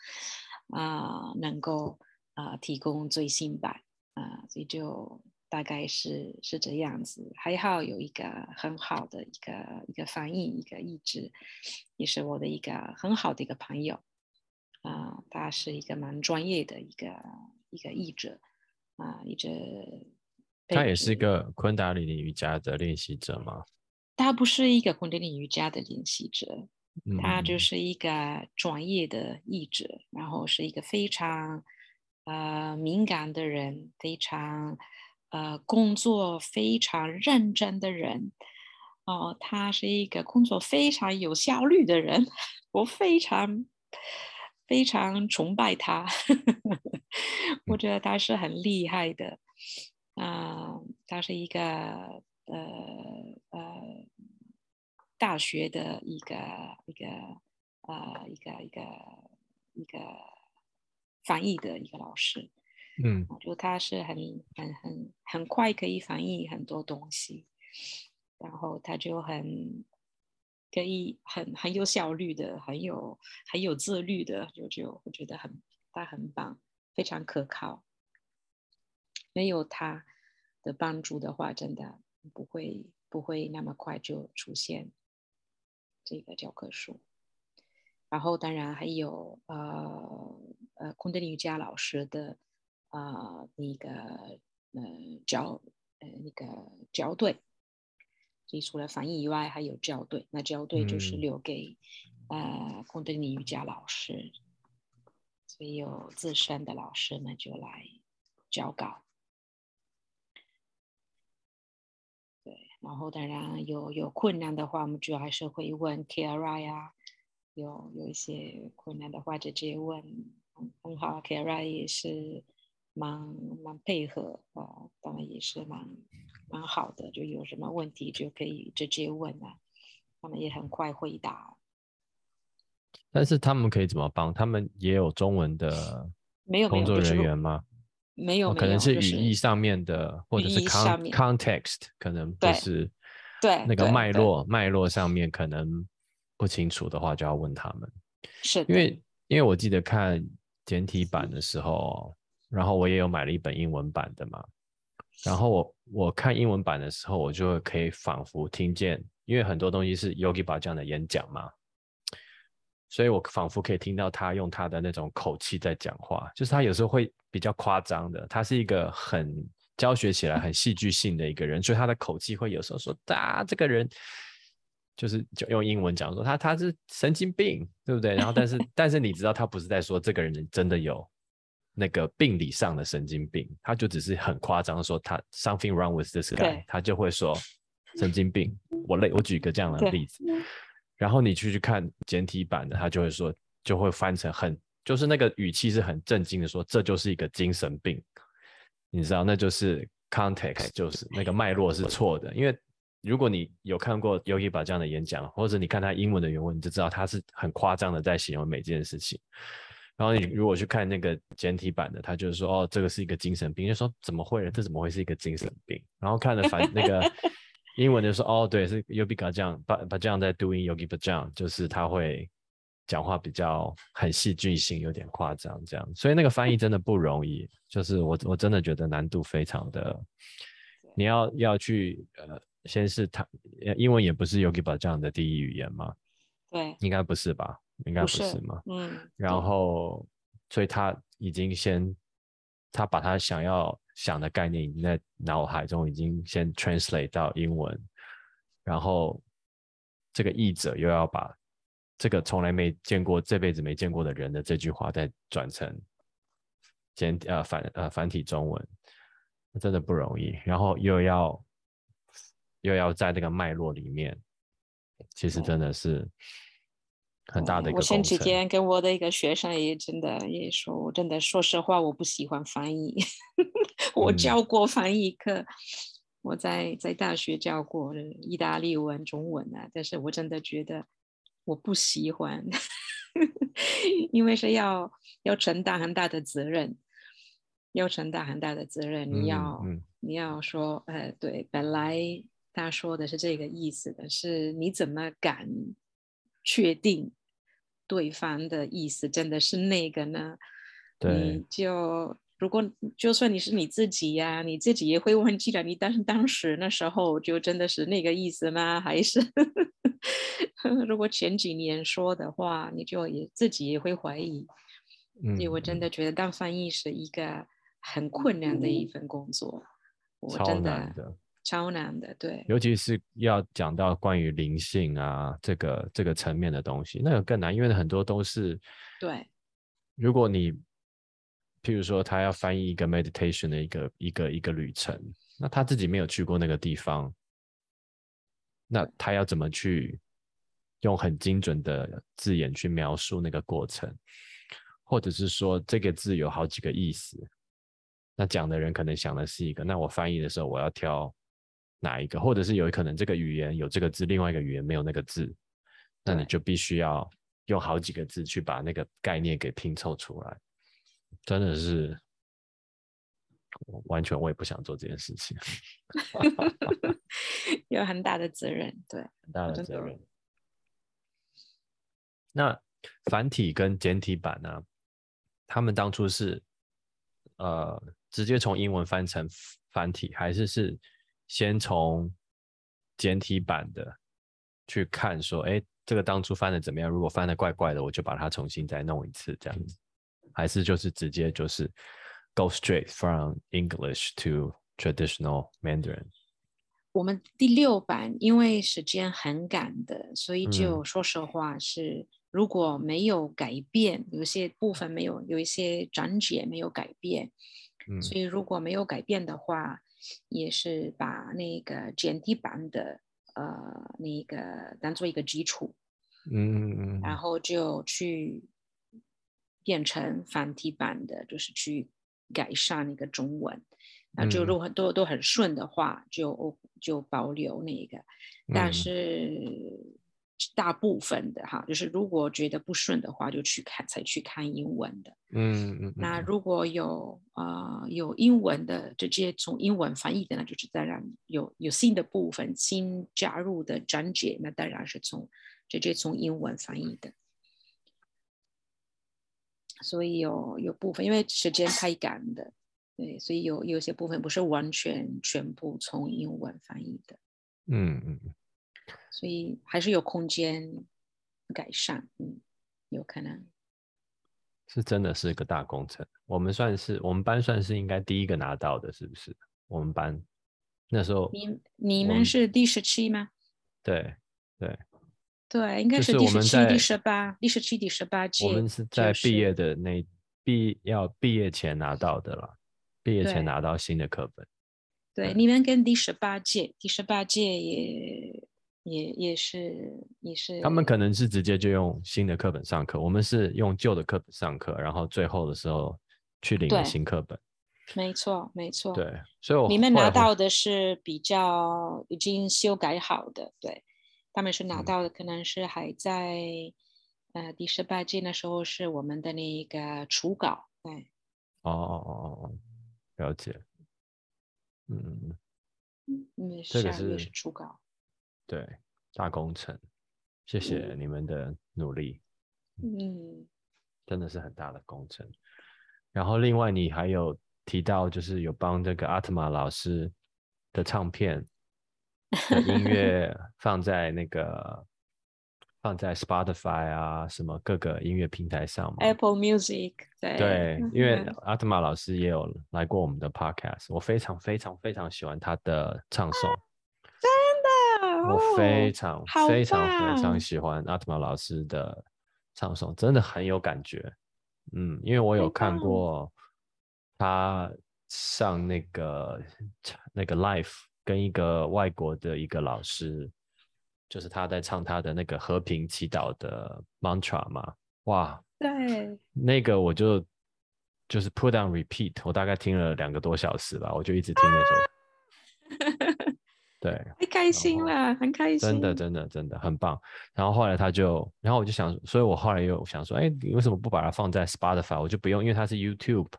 啊能够啊提供最新版啊，所以就大概是是这样子。还好有一个很好的一个一个翻译，一个译者，也是我的一个很好的一个朋友。啊，他是一个蛮专业的一个一个译者啊，一直。他也是一个昆达里尼瑜伽的练习者吗？他不是一个昆德里尼瑜伽的练习者，他就是一个专业的译者，然后是一个非常呃敏感的人，非常呃工作非常认真的人。哦，他是一个工作非常有效率的人，我非常。非常崇拜他，我觉得他是很厉害的。啊，他是一个呃呃大学的一个一个呃一个一个一个翻译的一个老师。嗯，就他是很很很很快可以翻译很多东西，然后他就很。可以很很有效率的，很有很有自律的，就就我觉得很他很棒，非常可靠。没有他的帮助的话，真的不会不会那么快就出现这个教科书。然后当然还有呃呃空德里瑜伽老师的啊那个呃教呃那个教对。所以除了翻译以外，还有校对。那校对就是留给呃空德尼瑜伽老师，所以有资深的老师们就来教稿。对，然后当然有有困难的话，我们主要还是会问 K R I 啊。有有一些困难的话，就直接问，很很好，K R I 也是蛮蛮配合啊，当然也是蛮。蛮好的，就有什么问题就可以直接问啊，他们也很快回答。但是他们可以怎么帮？他们也有中文的没有工作人员吗？没有，可能是语义上面的，或者是 context，可能不是对那个脉络脉络上面可能不清楚的话，就要问他们。是因为因为我记得看简体版的时候，然后我也有买了一本英文版的嘛。然后我我看英文版的时候，我就会可以仿佛听见，因为很多东西是 Yogi 把这样的演讲嘛，所以我仿佛可以听到他用他的那种口气在讲话，就是他有时候会比较夸张的，他是一个很教学起来很戏剧性的一个人，所以他的口气会有时候说，啊，这个人就是就用英文讲说他他是神经病，对不对？然后但是 但是你知道他不是在说这个人真的有。那个病理上的神经病，他就只是很夸张说他 something wrong with this guy，他就会说神经病。我类我举一个这样的例子，然后你去去看简体版的，他就会说就会翻成很就是那个语气是很震惊的说这就是一个精神病，你知道那就是 context 就是那个脉络是错的，因为如果你有看过 Yogi 把这样的演讲，或者你看他英文的原文，你就知道他是很夸张的在形容每件事情。然后你如果去看那个简体版的，他就是说，哦，这个是一个精神病，就说怎么会？这怎么会是一个精神病？然后看了反那个英文就说，哦，对，是 Yogi Bhajan，把把这样在 doing Yogi Bhajan，就是他会讲话比较很戏剧性，有点夸张这样，所以那个翻译真的不容易。就是我我真的觉得难度非常的，你要要去呃，先是他英文也不是 Yogi 这样的第一语言嘛，对，应该不是吧？应该不是嘛？嗯，然后所以他已经先他把他想要想的概念已经在脑海中已经先 translate 到英文，然后。这个译者又要把这个从来没见过、这辈子没见过的人的这句话再转成简呃繁呃繁体中文，真的不容易。然后又要又要在这个脉络里面，其实真的是很大的一个。我前几天跟我的一个学生也真的也说，我真的说实话，我不喜欢翻译。我教过翻译课。我在在大学教过意大利文、中文啊，但是我真的觉得我不喜欢，因为是要要承担很大的责任，要承担很大的责任。你要你要说，呃，对，本来他说的是这个意思的，是你怎么敢确定对方的意思真的是那个呢？你就。如果就算你是你自己呀，你自己也会忘记了。你当当时那时候就真的是那个意思吗？还是 如果前几年说的话，你就也自己也会怀疑。所以我真的觉得当翻译是一个很困难的一份工作，我真的超难的。对，尤其是要讲到关于灵性啊这个这个层面的东西，那个更难，因为很多都是对。如果你譬如说，他要翻译一个 meditation 的一个一个一个旅程，那他自己没有去过那个地方，那他要怎么去用很精准的字眼去描述那个过程？或者是说，这个字有好几个意思，那讲的人可能想的是一个，那我翻译的时候我要挑哪一个？或者是有可能这个语言有这个字，另外一个语言没有那个字，那你就必须要用好几个字去把那个概念给拼凑出来。真的是，完全我也不想做这件事情，有很大的责任，对，很大的责任。那繁体跟简体版呢？他们当初是呃直接从英文翻成繁体，还是是先从简体版的去看，说，哎，这个当初翻的怎么样？如果翻的怪怪的，我就把它重新再弄一次，这样子。还是就是直接就是 go straight from English to traditional Mandarin。我们第六版因为时间很赶的，所以就说实话是如果没有改变，有些部分没有，有一些章节没有改变，嗯，所以如果没有改变的话，也是把那个简体版的呃那个当做一个基础，嗯然后就去。变成繁体版的，就是去改善那个中文，那就如果都都很顺的话，就就保留那个。但是大部分的哈，就是如果觉得不顺的话，就去看才去看英文的。嗯嗯。那如果有啊有英文的，直接从英文翻译的，那就是当然有有新的部分新加入的章节，那当然是从直接从英文翻译的。所以有有部分，因为时间太赶的，对，所以有有些部分不是完全全部从英文翻译的，嗯嗯所以还是有空间改善，嗯，有可能是真的是个大工程。我们算是我们班算是应该第一个拿到的，是不是？我们班那时候，你你们是第十七吗？对对。对，应该是第十七、第十八、第十七、第十八届。我们是在毕业的那毕要毕业前拿到的了，毕业前拿到新的课本。对，你们跟第十八届，第十八届也也也是也是。他们可能是直接就用新的课本上课，我们是用旧的课本上课，然后最后的时候去领新课本。没错，没错。对，所以你们拿到的是比较已经修改好的，对。他们是拿到的，可能是还在呃第十八届的时候是我们的那个初稿，对。哦哦哦哦，了解。嗯嗯，这个是初稿。对，大工程，谢谢你们的努力。嗯，真的是很大的工程。然后另外你还有提到，就是有帮这个阿特玛老师的唱片的音乐 放在那个放在 Spotify 啊什么各个音乐平台上嘛。Apple Music 对对，因为嗯阿特玛老师也有来过我们的 Podcast，我非常非常非常喜欢他的唱诵。我非哦常非常非常喜欢阿特玛老师的唱诵，真的很有感觉。嗯，因为我有看过他上那个那个 live，跟一个外国的一个老师，就是他在唱他的那个和平祈祷的 mantra 嘛，哇，对那个我就就是 put on repeat，我大概听了两个多小时吧，我就一直听那首。对，太开心后了，很开心，真的，真的，真的很棒。然后后来他就，然后我就想，所以我后来又想说，哎，你为什么不把它放在 Spotify？我就不用，因为它是 YouTube，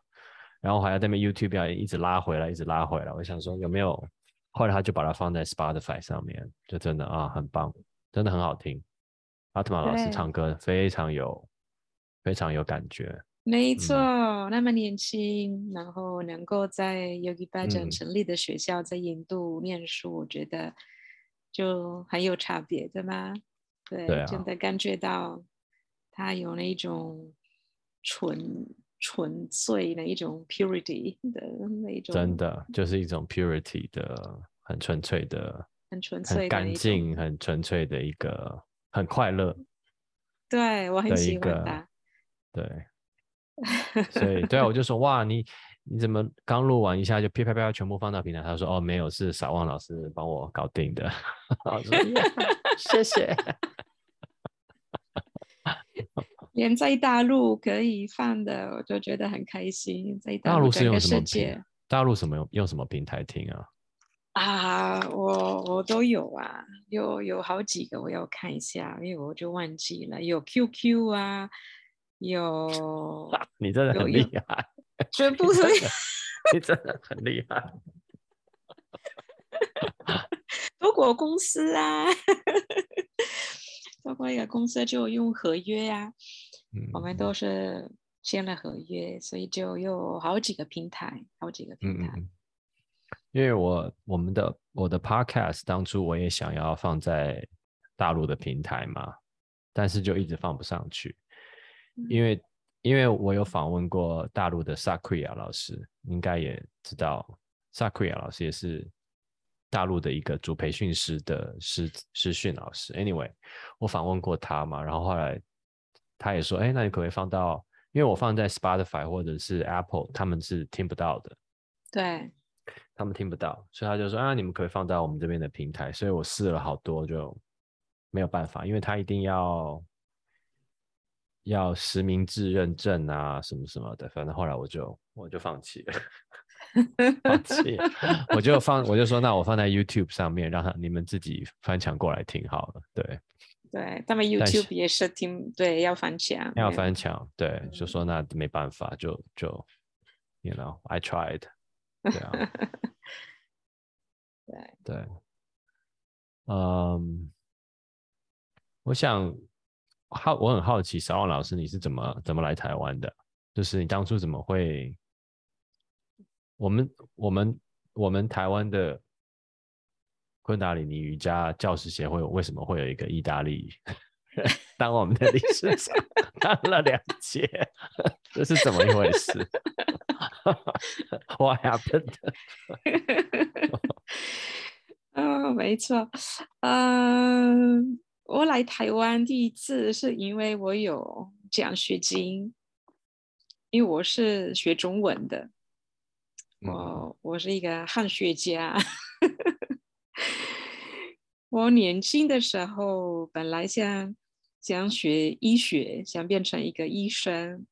然后还要在那边 YouTube 要一直拉回来，一直拉回来。我想说有没有？后来他就把它放在 Spotify 上面，就真的啊，很棒，真的很好听。阿特玛老师唱歌非常有，非常有感觉。没嗯错，那么年轻，然后能够在 Yogi b a j a n 成立的学校在印度念书，我觉得就很有差别，对吗？对，对啊真的感觉到他有那种纯纯粹的一种 purity 的那种，真的就是一种 purity 的，很纯粹的，很纯粹干净、很纯粹的一个，很快乐对我很喜欢个他。，对。所以对啊，我就说哇，你你怎么刚录完一下就啪啪啪全部放到平台？他说哦，没有，是傻旺老师帮我搞定的。谢谢。连在大陆可以放的，我就觉得很开心。在大陆是用什么平？大陆什么用用什么平台听啊？啊，我我都有啊，有有好几个，我要看一下，因为我就忘记了，有 QQ 啊，有 你真的很厉害，全部都有你真的很厉害。多国公司啊，包括一个公司就用合约啊，我们嗯都是签了合约，所以就有好几个平台，好几个平台。嗯嗯嗯，因为我我们的我的 podcast 当初我也想要放在大陆的平台嘛，但是就一直放不上去，因为因为我有访问过大陆的萨奎亚老师，应该也知道萨奎亚老师也是大陆的一个主培训师的师师训老师。Anyway，我访问过他嘛，然后后来他也说，哎，那你可不可以放到？因为我放在 Spotify 或者是 Apple，他们是听不到的。对，他们听不到，所以他就说啊，你们可以放到我们这边的平台。所以我试了好多，就没有办法，因为他一定要要实名制认证啊，什么什么的。反正后来我就我就放弃了，放弃，我就放我就说，那我放在 YouTube 上面，让他你们自己翻墙过来听好了。对，对，他们 YouTube 也是听，对，要翻墙，要翻墙，对，就说那没办法，就就，you know，I tried，对啊。对，对，嗯，我想好，我很好奇，小王老师你是怎么怎么来台湾的？就是你当初怎么会？我们我们我们台湾的昆达里尼瑜伽教师协会为什么会有一个意大利人 当我们的理事长，当了两届，这是怎么一回事？What happened？哦，没错，嗯，我来台湾第一次是因为我有奖学金，因为我是学中文的，嗯我我是一个汉学家。我年轻的时候本来想想学医学，想变成一个医生，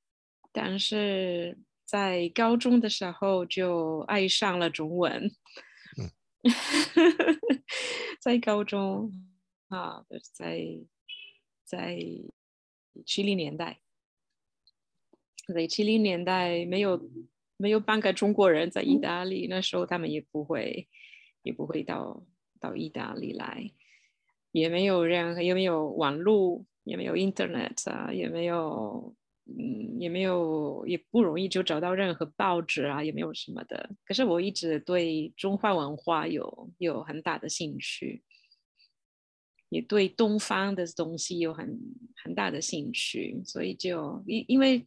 但是在高中的时候就爱上了中文。在高中啊，在在七零年代，在七零年代没有没有半个中国人在意大利，那时候他们也不会也不会到到意大利来，也没有任何也没有网络也没有 Internet 啊，也没有，嗯，也没有，也不容易就找到任何报纸啊，也没有什么的。可是我一直对中华文化有有很大的兴趣，也对东方的东西有很很大的兴趣，所以就因因为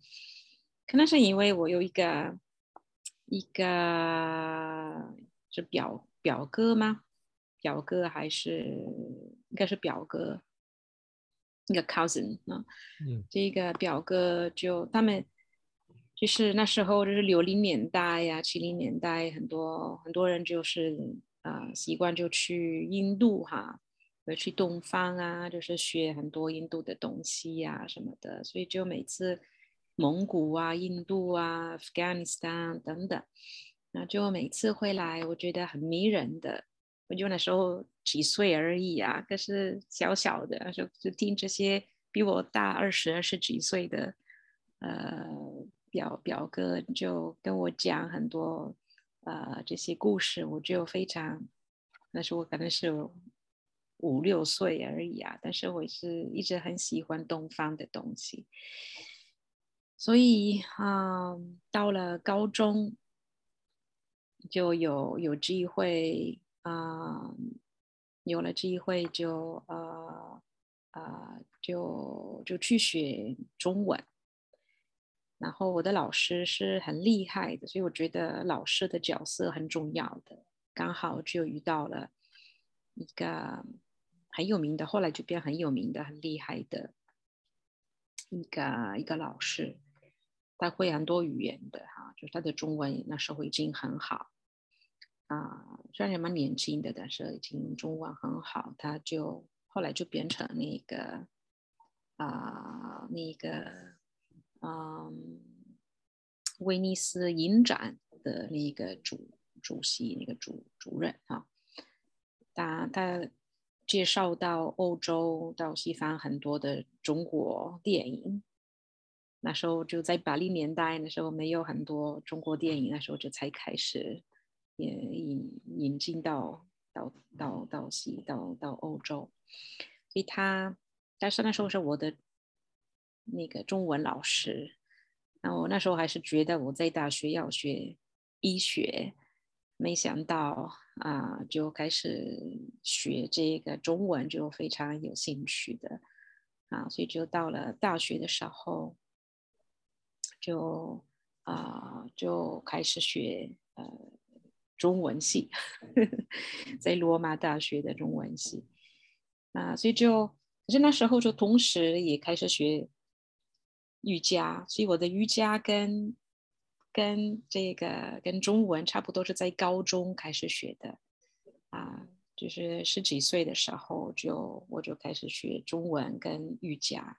可能是因为我有一个一个是表表哥吗？表哥还是应该是表哥。一个 cousin 啊，这个表哥就他们就是那时候就是六零年代呀、七零年代，很多很多人就是啊习惯就去印度哈，去东方啊，就是学很多印度的东西呀什么的，所以就每次蒙古啊、印度啊、Afghanistan 等等，那就每次回来，我觉得很迷人的。我就那时候几岁而已啊，可是小小的，就就听这些比我大二十二十几岁的呃表表哥就跟我讲很多呃这些故事，我就非常那时候我可能是五六岁而已啊，但是我是一直很喜欢东方的东西，所以啊到了高中就有有机会。啊，有了机会就呃呃就就去学中文，然后我的老师是很厉害的，所以我觉得老师的角色很重要的。刚好就遇到了一个很有名的，后来就变很有名的、很厉害的一个一个老师，他会很多语言的哈，就是他的中文那时候已经很好。啊，虽然也蛮年轻的，但是已经中文很好。他就后来就变成那个啊，那个嗯，威尼斯影展的那个主主席，那个主主任啊。他他介绍到欧洲、到西方很多的中国电影。那时候就在八零年代，那时候没有很多中国电影，那时候就才开始。也引引进到到到到西到到欧洲，所以他但是那时候是我的那个中文老师，那我那时候还是觉得我在大学要学医学，没想到啊就开始学这个中文就非常有兴趣的啊，所以就到了大学的时候就啊就开始学呃。中文系，在罗马大学的中文系啊，所以就可是那时候就同时也开始学瑜伽，所以我的瑜伽跟跟这个跟中文差不多是在高中开始学的啊，就是十几岁的时候就我就开始学中文跟瑜伽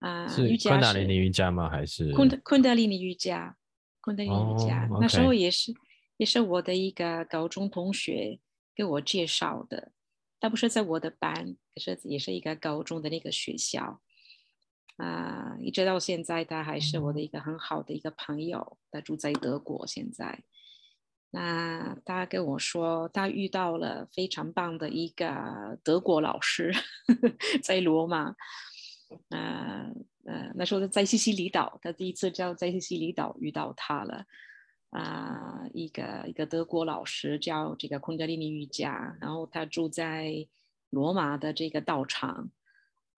啊，是昆达里尼瑜伽吗？还是昆昆德里尼瑜伽？昆德里尼瑜伽那时候也是。也是我的一个高中同学给我介绍的，他不是在我的班，可是也是一个高中的那个学校啊，一直到现在，他还是我的一个很好的一个朋友。他住在德国，现在，那他跟我说，他遇到了非常棒的一个德国老师，在罗马，呃呃，那时候在西西里岛，他第一次叫在西西里岛遇到他了。啊，一个一个德国老师叫这个昆德里尼瑜伽，然后他住在罗马的这个道场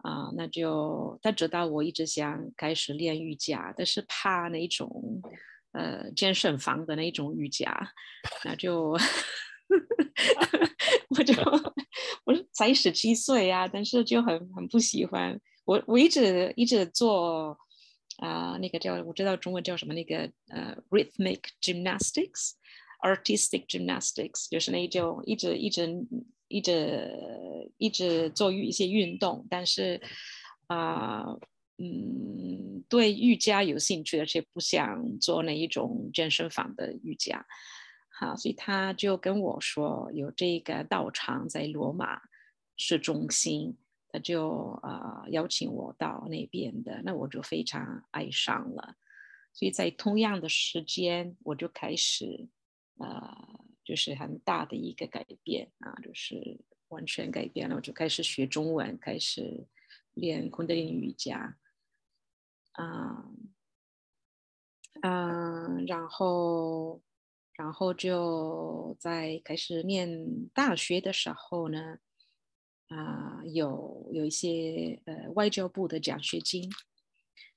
啊，那就他知道我一直想开始练瑜伽，但是怕那种呃健身房的那种瑜伽，那就 我就 我才十七岁呀，但是就很很不喜欢我，我一直一直做。啊，那个叫我知道中文叫什么？那个呃，rhythmic gymnastics，artistic gymnastics，就是那种一直一直一直一直做一些运动，但是啊，嗯，对瑜伽有兴趣，而且不想做那一种健身房的瑜伽。好，所以他就跟我说，有这个道场在罗马市中心。他就啊邀请我到那边的，那我就非常爱上了。所以在同样的时间，我就开始呃，就是很大的一个改变啊，就是完全改变了。我就开始学中文，开始练昆德林瑜伽，啊，嗯，然后，然后就在开始念大学的时候呢，啊，有有一些呃外交部的奖学金，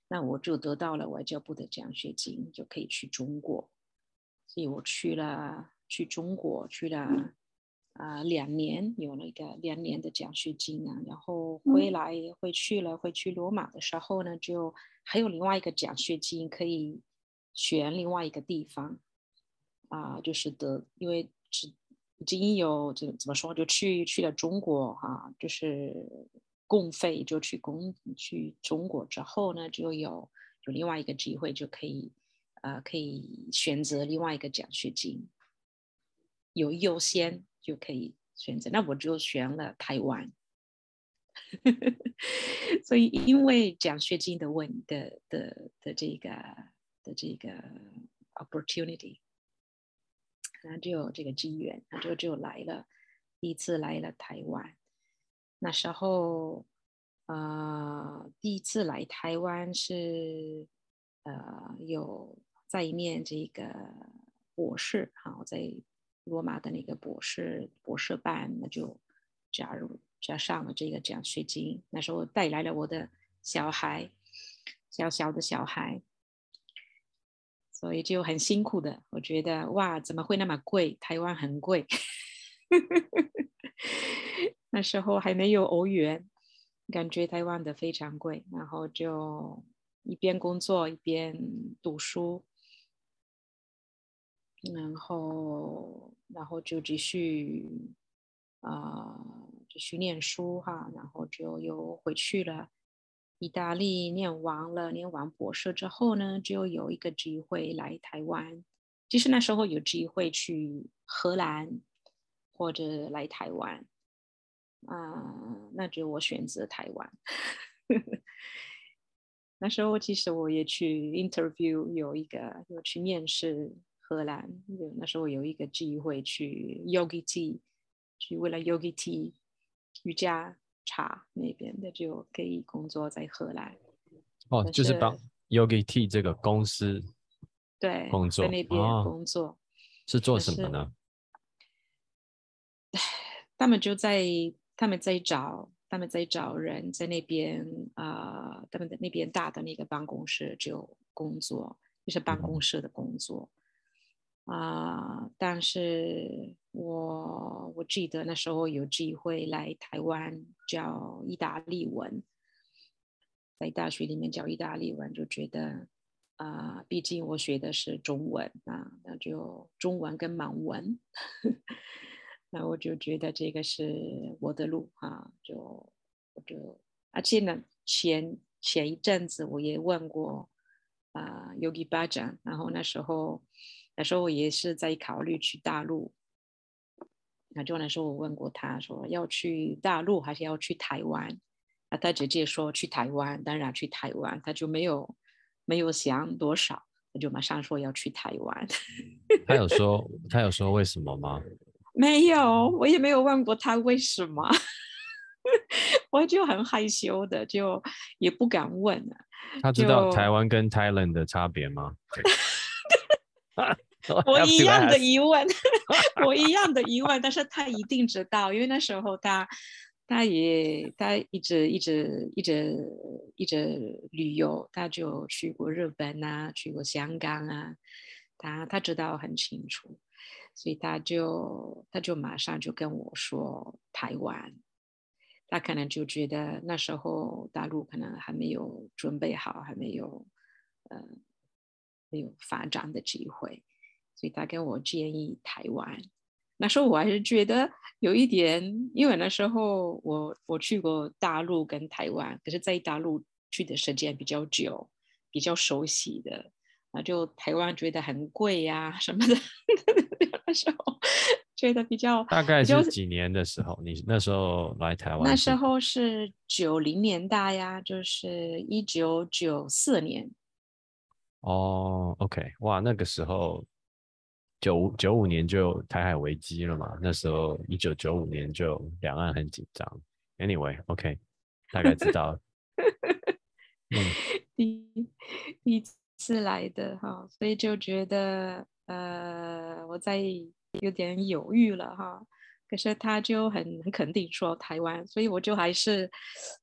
那我就得到了外交部的奖学金，就可以去中国，所以我去了去中国去了。啊，两年有了一个两年的奖学金啊，然后回来回去了，回去罗马的时候呢，就还有另外一个奖学金可以选另外一个地方啊，就是得，因为只已经有这怎么说，就去去了中国哈，就是公费就去公去中国之后呢，就有有另外一个机会就可以呃可以选择另外一个奖学金，有优先。就可以选择，那我就选了台湾。所以因为奖学金的问的的的这个的这个 opportunity，然后就有这个机缘，那就就来了，第一次来了台湾。那时候，呃，第一次来台湾是呃有在念这个博士，好在。罗马的那个博士博士班，那就加入加上了这个奖学金。那时候带来了我的小孩，小小的小孩，所以就很辛苦的。我觉得哇，怎么会那么贵？台湾很贵，那时候还没有欧元，感觉台湾的非常贵。然后就一边工作一边读书。然后，然后就继续，啊，继续念书哈，然后就又回去了意大利，念完了，念完博士之后呢，就有一个机会来台湾。其实那时候有机会去荷兰或者来台湾，啊，那就我选择台湾。那时候其实我也去 interview，有一个有去面试。荷兰有那时候有一个机会去 Yogi Tea，去为了 Yogi Tea 瑜伽茶那边的就可以工作在荷兰。哦，就是帮 Yogi Tea 这个公司对工作在那边工作是做什么呢？他们就在他们在找他们在找人在那边啊，他们的那边大的那个办公室就工作，就是办公室的工作。啊！但是我我记得那时候有机会来台湾教意大利文，在大学里面教意大利文，就觉得啊，毕竟我学的是中文啊，那就中文跟盲文，那我就觉得这个是我的路啊，就我就而且呢，前前一阵子我也问过啊，Yogi 巴掌，然后那时候。那时候我也是在考虑去大陆，那就那时候我问过他说要去大陆还是要去台湾，那他直接说去台湾，当然去台湾，他就没有没有想多少，他就马上说要去台湾。他有说他有说为什么吗？没有，我也没有问过他为什么，我就很害羞的，就也不敢问他知道台湾跟 Thailand 的差别吗？我一样的 疑问，我一样的疑问，但是他一定知道，因为那时候他，他也他一直一直一直一直旅游，他就去过日本啊，去过香港啊，他他知道很清楚，所以他就他就马上就跟我说台湾，他可能就觉得那时候大陆可能还没有准备好，还没有呃没有发展的机会。所以他跟我建议台湾，那时候我还是觉得有一点，因为那时候我我去过大陆跟台湾，可是在大陆去的时间比较久，比较熟悉的，那就台湾觉得很贵呀什么的，那时候 觉得比较大概是几年的时候，你那时候来台湾？那时候是九零年代呀，就是一九九四年。哦，OK，哇，那个时候。九九五年就台海危机了嘛？那时候一九九五年就两岸很紧张。Anyway，OK，大概知道 嗯第一次来的哈，所以就觉得呃，我在有点犹豫了哈。可是他就很很肯定说台湾，所以我就还是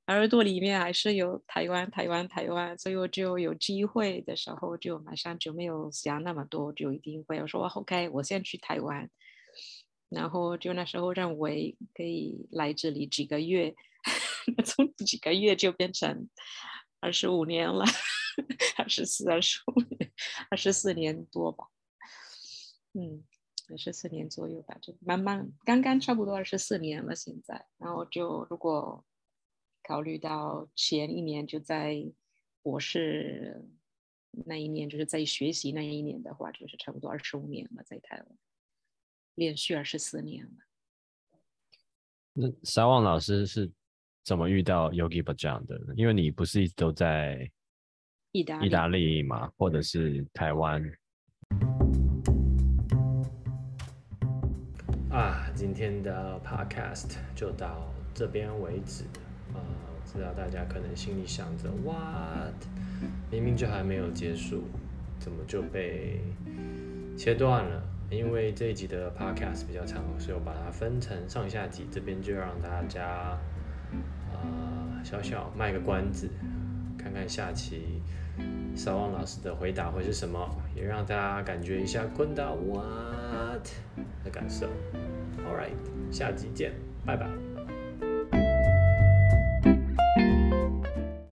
耳朵里面还是有台湾台湾台湾，所以我就有机会的时候就马上就没有想那么多，就一定会我说 OK，我先去台湾，然后就那时候认为可以来这里几个月，从几个月就变成二十五年了，二十四二十五，二十四年多吧，嗯。二十四年左右吧，就慢慢刚刚差不多二十四年了。现在，然后就如果考虑到前一年就在博士那一年，就是在学习那一年的话，就是差不多二十五年了，在台湾连续二十四年了。那沙旺老师是怎么遇到 Yogi Bhajan 的？因为你不是一直都在意大意大利嘛，或者是台湾？今天的 podcast 就到这边为止。呃，我知道大家可能心里想着，what？明明就还没有结束，怎么就被切断了？因为这一集的 podcast 比较长，所以我把它分成上下集。这边就让大家呃，小小卖个关子，看看下期少旺老师的回答会是什么，也让大家感觉一下坤到 what 的感受。All right，下集见，拜拜。